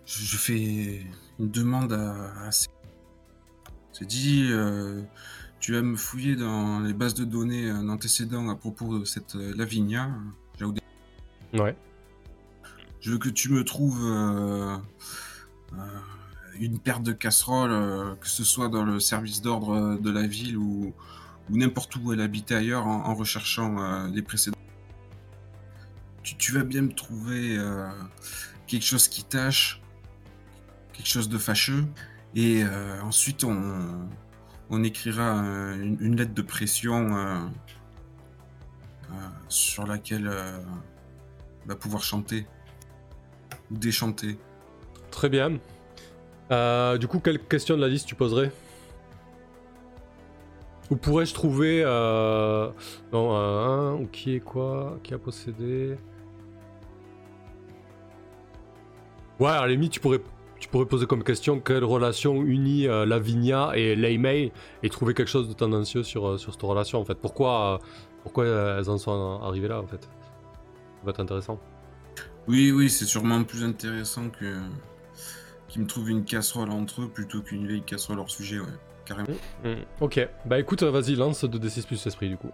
Je fais une demande à. C'est dit. Euh tu vas me fouiller dans les bases de données un antécédent à propos de cette euh, Lavinia. Ouais. Je veux que tu me trouves euh, euh, une paire de casseroles, que ce soit dans le service d'ordre de la ville ou, n'importe où elle habitait ailleurs en, recherchant les précédents. Tu, tu, vas bien me trouver quelque chose qui tâche, quelque chose de fâcheux, et ensuite on, on écrira euh, une, lettre de pression euh, euh, sur laquelle va pouvoir chanter ou déchanter. Très bien. du coup, quelle question de la liste tu poserais? Où pourrais-je trouver non, un ou qui est quoi Qui a possédé? Ouais, à la tu pourrais tu pourrais poser comme question quelle relation unit euh, Lavinia et Lei et trouver quelque chose de tendancieux sur, euh, sur cette relation en fait. Pourquoi, euh, pourquoi elles en sont arrivées là en fait? Ça va être intéressant. Oui, oui, c'est sûrement plus intéressant que qu'ils me trouvent une casserole entre eux plutôt qu'une vieille casserole hors sujet, ouais, carrément. Mmh, mmh. Ok, bah écoute, vas-y, lance 2d6 plus esprit du coup.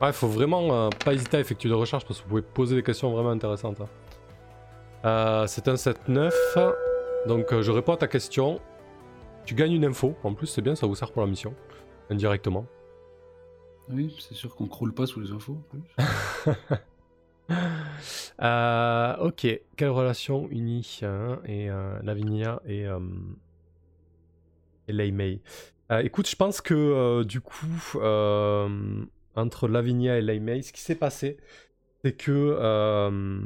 Ouais, faut vraiment euh, pas hésiter à effectuer des recherches parce que vous pouvez poser des questions vraiment intéressantes. Hein. Euh, c'est un 7-9. Donc euh, je réponds à ta question. Tu gagnes une info. En plus, c'est bien, ça vous sert pour la mission. Indirectement. Oui, c'est sûr qu'on croule pas sous les infos. ok, quelle relation unie hein, et Lavinia et, et Lei Mei? Écoute, je pense que du coup, entre Lavinia et Lei ce qui s'est passé, c'est que euh,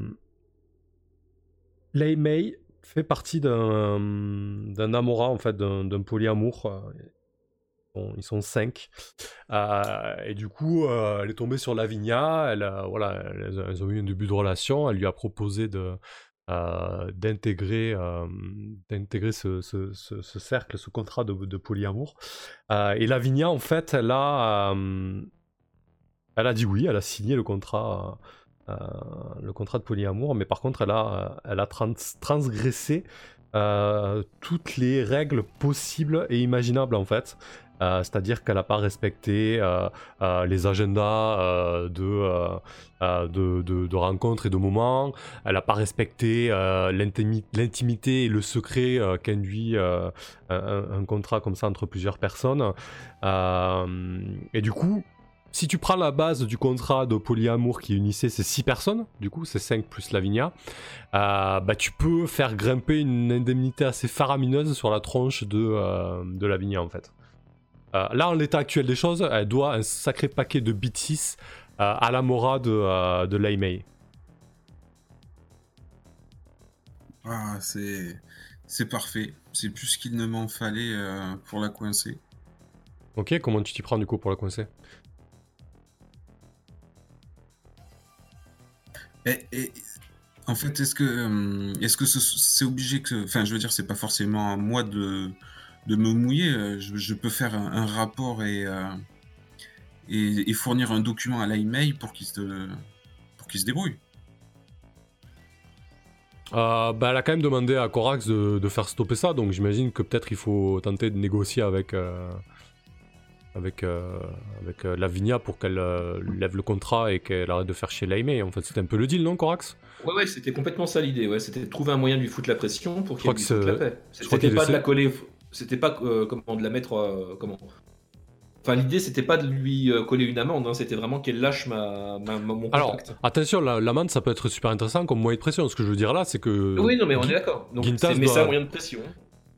fait partie d'un, Amora, en fait, d'un, polyamour. Euh, ils sont cinq. Euh, et du coup, euh, elle est tombée sur Lavinia. Elle, voilà, elles, ont eu un début de relation. Elle lui a proposé de, d'intégrer, d'intégrer ce, ce, ce, cercle, ce contrat de, de polyamour. et Lavinia, en fait, elle a, elle a dit oui, elle a signé le contrat, euh, contrat de polyamour, mais par contre, elle a, a transgressé euh, toutes les règles possibles et imaginables en fait. Euh, c'est-à-dire qu'elle n'a pas respecté les agendas de, de, rencontres et de moments, elle n'a pas respecté l'intimité et le secret qu'induit un, un, contrat comme ça entre plusieurs personnes. et du coup, si tu prends la base du contrat de polyamour qui unissait ces 6 personnes, du coup c'est 5 plus Lavinia, euh, bah, tu peux faire grimper une indemnité assez faramineuse sur la tronche de, euh, de Lavinia en fait. Euh, là en l'état actuel des choses, elle doit un sacré paquet de bit 6 à la mora de, de Laimei. Ah, c'est... c'est parfait. C'est plus qu'il ne m'en fallait pour la coincer. Ok, comment tu t'y prends du coup pour la coincer? En fait, est-ce que euh, c'est obligé que, enfin, je veux dire, c'est pas forcément à moi de, me mouiller. Euh, je, peux faire un, rapport euh, et, fournir un document à l'email pour qu'il se pour qu'il se débrouille. bah, elle a quand même demandé à Corax de faire stopper ça, donc j'imagine que peut-être il faut tenter de négocier avec, avec, euh, avec euh, Lavinia pour qu'elle euh, lève le contrat et qu'elle arrête de faire chez Laimé. En fait, c'était un peu le deal, non, Corax? Ouais, ouais, c'était complètement ça l'idée. Ouais, c'était de trouver un moyen de lui foutre la pression pour qu'il lui foute la paix. C'était pas de la coller, c'était pas comment de la mettre comment? Enfin, l'idée, c'était pas de lui euh, coller une amende, hein, c'était vraiment qu'elle lâche ma, ma- ma- mon Alors, contact. attention, la- l'amende, ça peut être super intéressant comme moyen de pression. Ce que je veux dire là, c'est que. Oui, non, mais on est d'accord. Donc, c'est doit- un moyen de pression.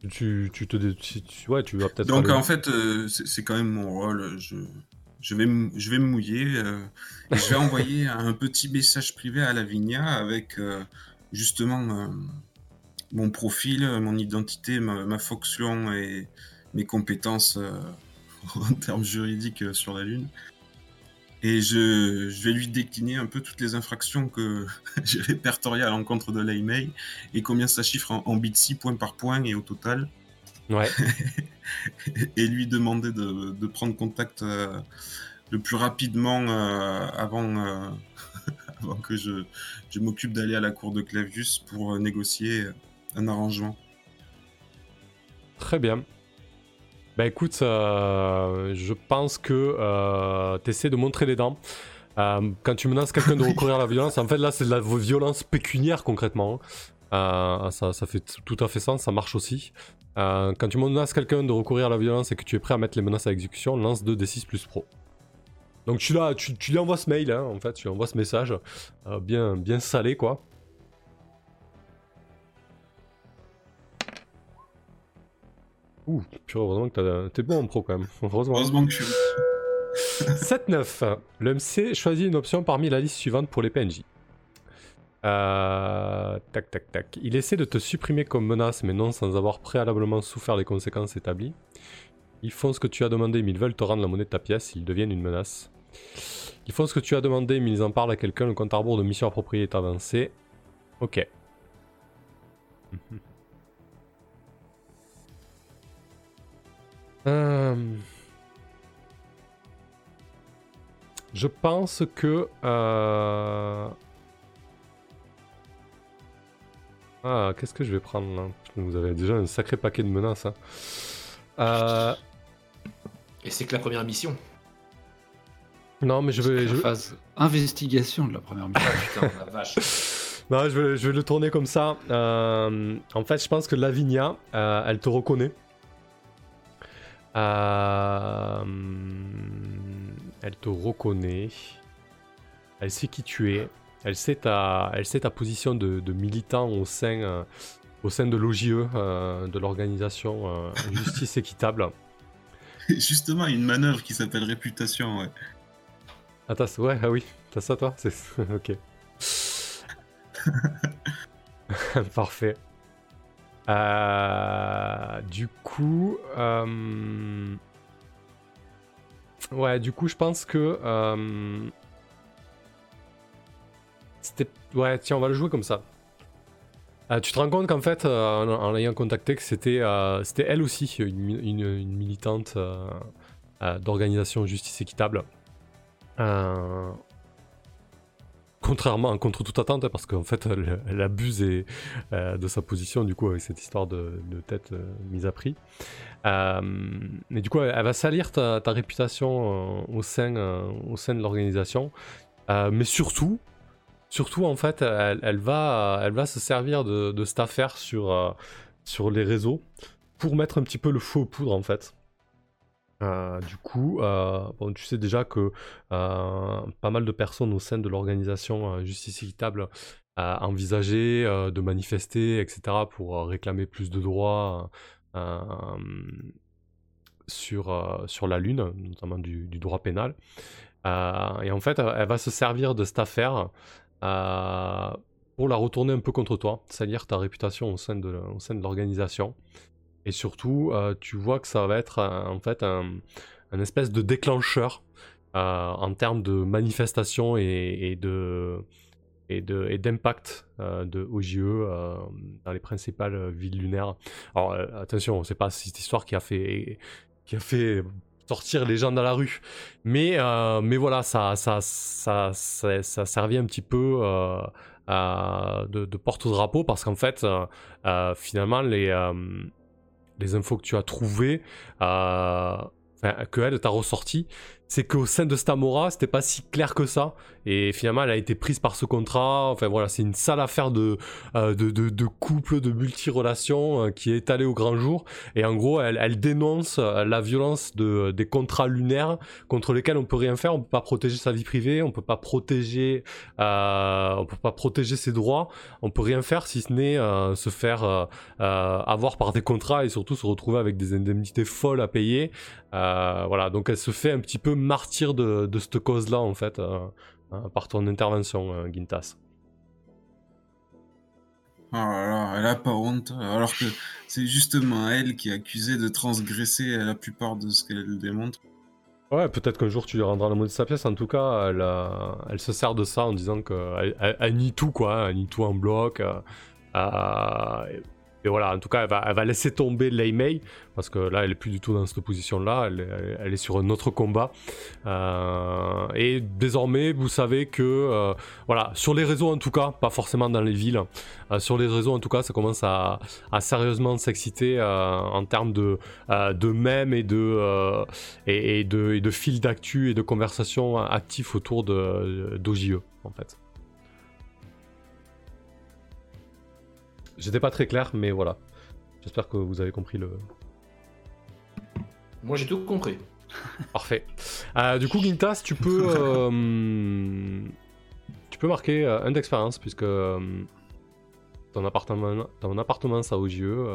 Tu, tu te. tu- ouais, tu vas peut-être. Donc aller- en fait, euh, c'est quand même mon rôle. Je, je, vais, me- je vais me mouiller. euh, et je vais envoyer un petit message privé à Lavinia avec euh, justement mon profil, mon identité, ma, ma fonction et mes compétences en termes juridiques sur la Lune. Et je, je vais lui décliner un peu toutes les infractions que j'ai répertoriées à l'encontre de l'email et combien ça chiffre en, en bitsy point par point et au total Ouais. et lui demander de, de prendre contact euh, le plus rapidement euh, avant, euh, avant que je, je m'occupe d'aller à la cour de Clavius pour négocier un arrangement. Très bien. Bah écoute, euh, je pense que euh, t'essaies de montrer les dents. Euh, quand tu menaces quelqu'un de recourir à la violence, en fait là c'est de la violence pécuniaire concrètement. Euh, ça, ça fait tout à fait sens, ça marche aussi. Euh, quand tu menaces quelqu'un de recourir à la violence et que tu es prêt à mettre les menaces à exécution, lance 2d6 plus pro. Donc tu, l'as- tu, tu lui envoies ce mail, hein, en fait, tu lui envoies ce message, euh, bien, bien salé quoi. Ouh, purée, heureusement que t'es bon en pro quand même. Heureusement. Heureusement que je suis. 7-9. Le MC choisit une option parmi la liste suivante pour les PNJ. Euh, tac, tac, tac. Il essaie de te supprimer comme menace, mais non sans avoir préalablement souffert des conséquences établies. Ils font ce que tu as demandé, mais ils veulent te rendre la monnaie de ta pièce, ils deviennent une menace. Ils font ce que tu as demandé, mais ils en parlent à quelqu'un, le compte à rebours de mission appropriée est avancé. Ok. Euh, Je pense que... euh, Ah, qu'est-ce que je vais prendre là? Putain, Vous avez déjà un sacré paquet de menaces. hein. Euh, Et c'est que la première mission. Non, mais je vais... je- Phase investigation de la première mission. Ah putain, la vache. Non, je vais, je vais le tourner comme ça. Euh, en fait, je pense que Lavinia, euh, elle te reconnaît. Euh, elle te reconnaît. Elle sait qui tu es. Elle sait ta, elle sait ta position de, de militant au sein, euh, au sein de l'OJE, euh, de l'organisation Justice Équitable. Justement, une manœuvre qui s'appelle réputation. Ouais. Ah, t'as, ouais, ah oui, t'as ça toi? C'est ok. Parfait. Euh, du coup, euh, ouais, du coup, je pense que euh, c'était, ouais, tiens, on va le jouer comme ça. Tu te rends compte qu'en fait, en, l'ayant contacté, c'était, c'était elle aussi, une, mi- une- une militante d'organisation Justice Équitable. Contrairement, contre toute attente, parce qu'en fait, elle, abuse et, euh, de sa position, du coup, avec cette histoire de, tête euh, mise à prix. Euh, mais du coup, elle, va salir ta, ta réputation euh, au, sein, euh, au sein de l'organisation. Mais surtout, surtout, en fait, elle, va, se servir de, cette affaire sur, sur les réseaux pour mettre un petit peu le feu aux poudres, en fait. Euh, du coup, euh, tu sais déjà que euh, pas mal de personnes au sein de l'organisation Justice Équitable envisageaient euh, de manifester, etc., pour réclamer plus de droits sur, sur la Lune, notamment du, droit pénal. Et en fait, elle va se servir de cette affaire pour la retourner un peu contre toi, salir ta réputation au sein de l'organisation. Et surtout, euh, tu vois que ça va être en fait un, un espèce de déclencheur euh, en termes de manifestation et, et de et de d'impact euh, de OJE euh, dans les principales villes lunaires. Alors attention, c'est pas cette histoire qui a fait qui a fait sortir les gens dans la rue, mais mais voilà, ça ça ça ça, ça servait un petit peu de, de porte-drapeau parce qu'en fait, finalement les les infos que tu as trouvées, euh, que elle t'a ressorti, c'est qu'au sein de Stamora, c'était pas si clair que ça. Et finalement, elle a été prise par ce contrat. Enfin voilà, c'est une sale affaire de, euh, de, de, couple, de multi-relations euh, qui est étalée au grand jour. Et en gros, elle, dénonce euh, la violence de, des contrats lunaires contre lesquels on peut rien faire. On peut pas protéger sa vie privée, on peut pas protéger, on peut pas protéger ses droits. On peut rien faire si ce n'est se faire avoir par des contrats et surtout se retrouver avec des indemnités folles à payer. Voilà, donc elle se fait un petit peu martyr de, de cette cause-là en fait. Hein, par ton intervention, euh, Gintas. Oh là elle a pas honte, alors que c'est justement elle qui est accusée de transgresser la plupart de ce qu'elle démontre. Ouais, peut-être qu'un jour tu lui rendras le mot de sa pièce. En tout cas, elle, euh, elle se sert de ça en disant qu'elle elle, nie tout, quoi. Elle nie tout en bloc. Euh, et voilà, en tout cas, elle va, laisser tomber Lei Mei, parce que là, elle est plus du tout dans cette position-là, elle, est sur un autre combat. Euh, et désormais, vous savez que, euh, voilà, sur les réseaux en tout cas, pas forcément dans les villes, euh, sur les réseaux en tout cas, ça commence à, sérieusement s'exciter en termes de, de mèmes et de, et, de, de fils d'actu et de conversations actifs autour d'OJE, en fait. J'étais pas très clair, mais voilà. J'espère que vous avez compris le. Moi j'ai tout compris. Parfait. Euh, du coup, Gintas, tu peux. Euh, tu peux marquer euh, un d'expérience, puisque ton appartement, ton appartement ça au jeu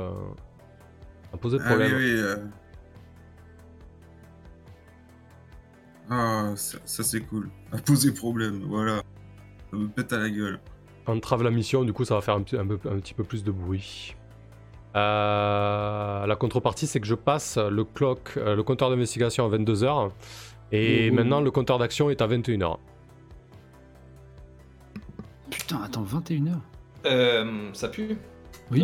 a posé ah problème. Ah oui, oui. Ah, ça, c'est cool. A posé problème, voilà. Ça me pète à la gueule entrave la mission, du coup ça va faire un, petit peu plus de bruit. Euh, la contrepartie, c'est que je passe le clock, euh, le compteur d'investigation à 22h, et maintenant le compteur d'action est à 21h. Putain, attends, 21h euh, Ça pue? Oui.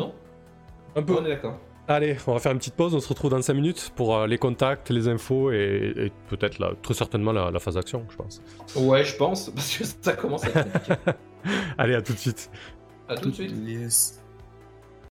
un peu. On est d'accord. Allez, on va faire une petite pause, on se retrouve dans 5 minutes pour euh, les contacts, les infos et, peut-être très certainement la, la phase d'action, je pense. Ouais, je pense, parce que ça commence à être Allez, à tout de suite. À tout de suite.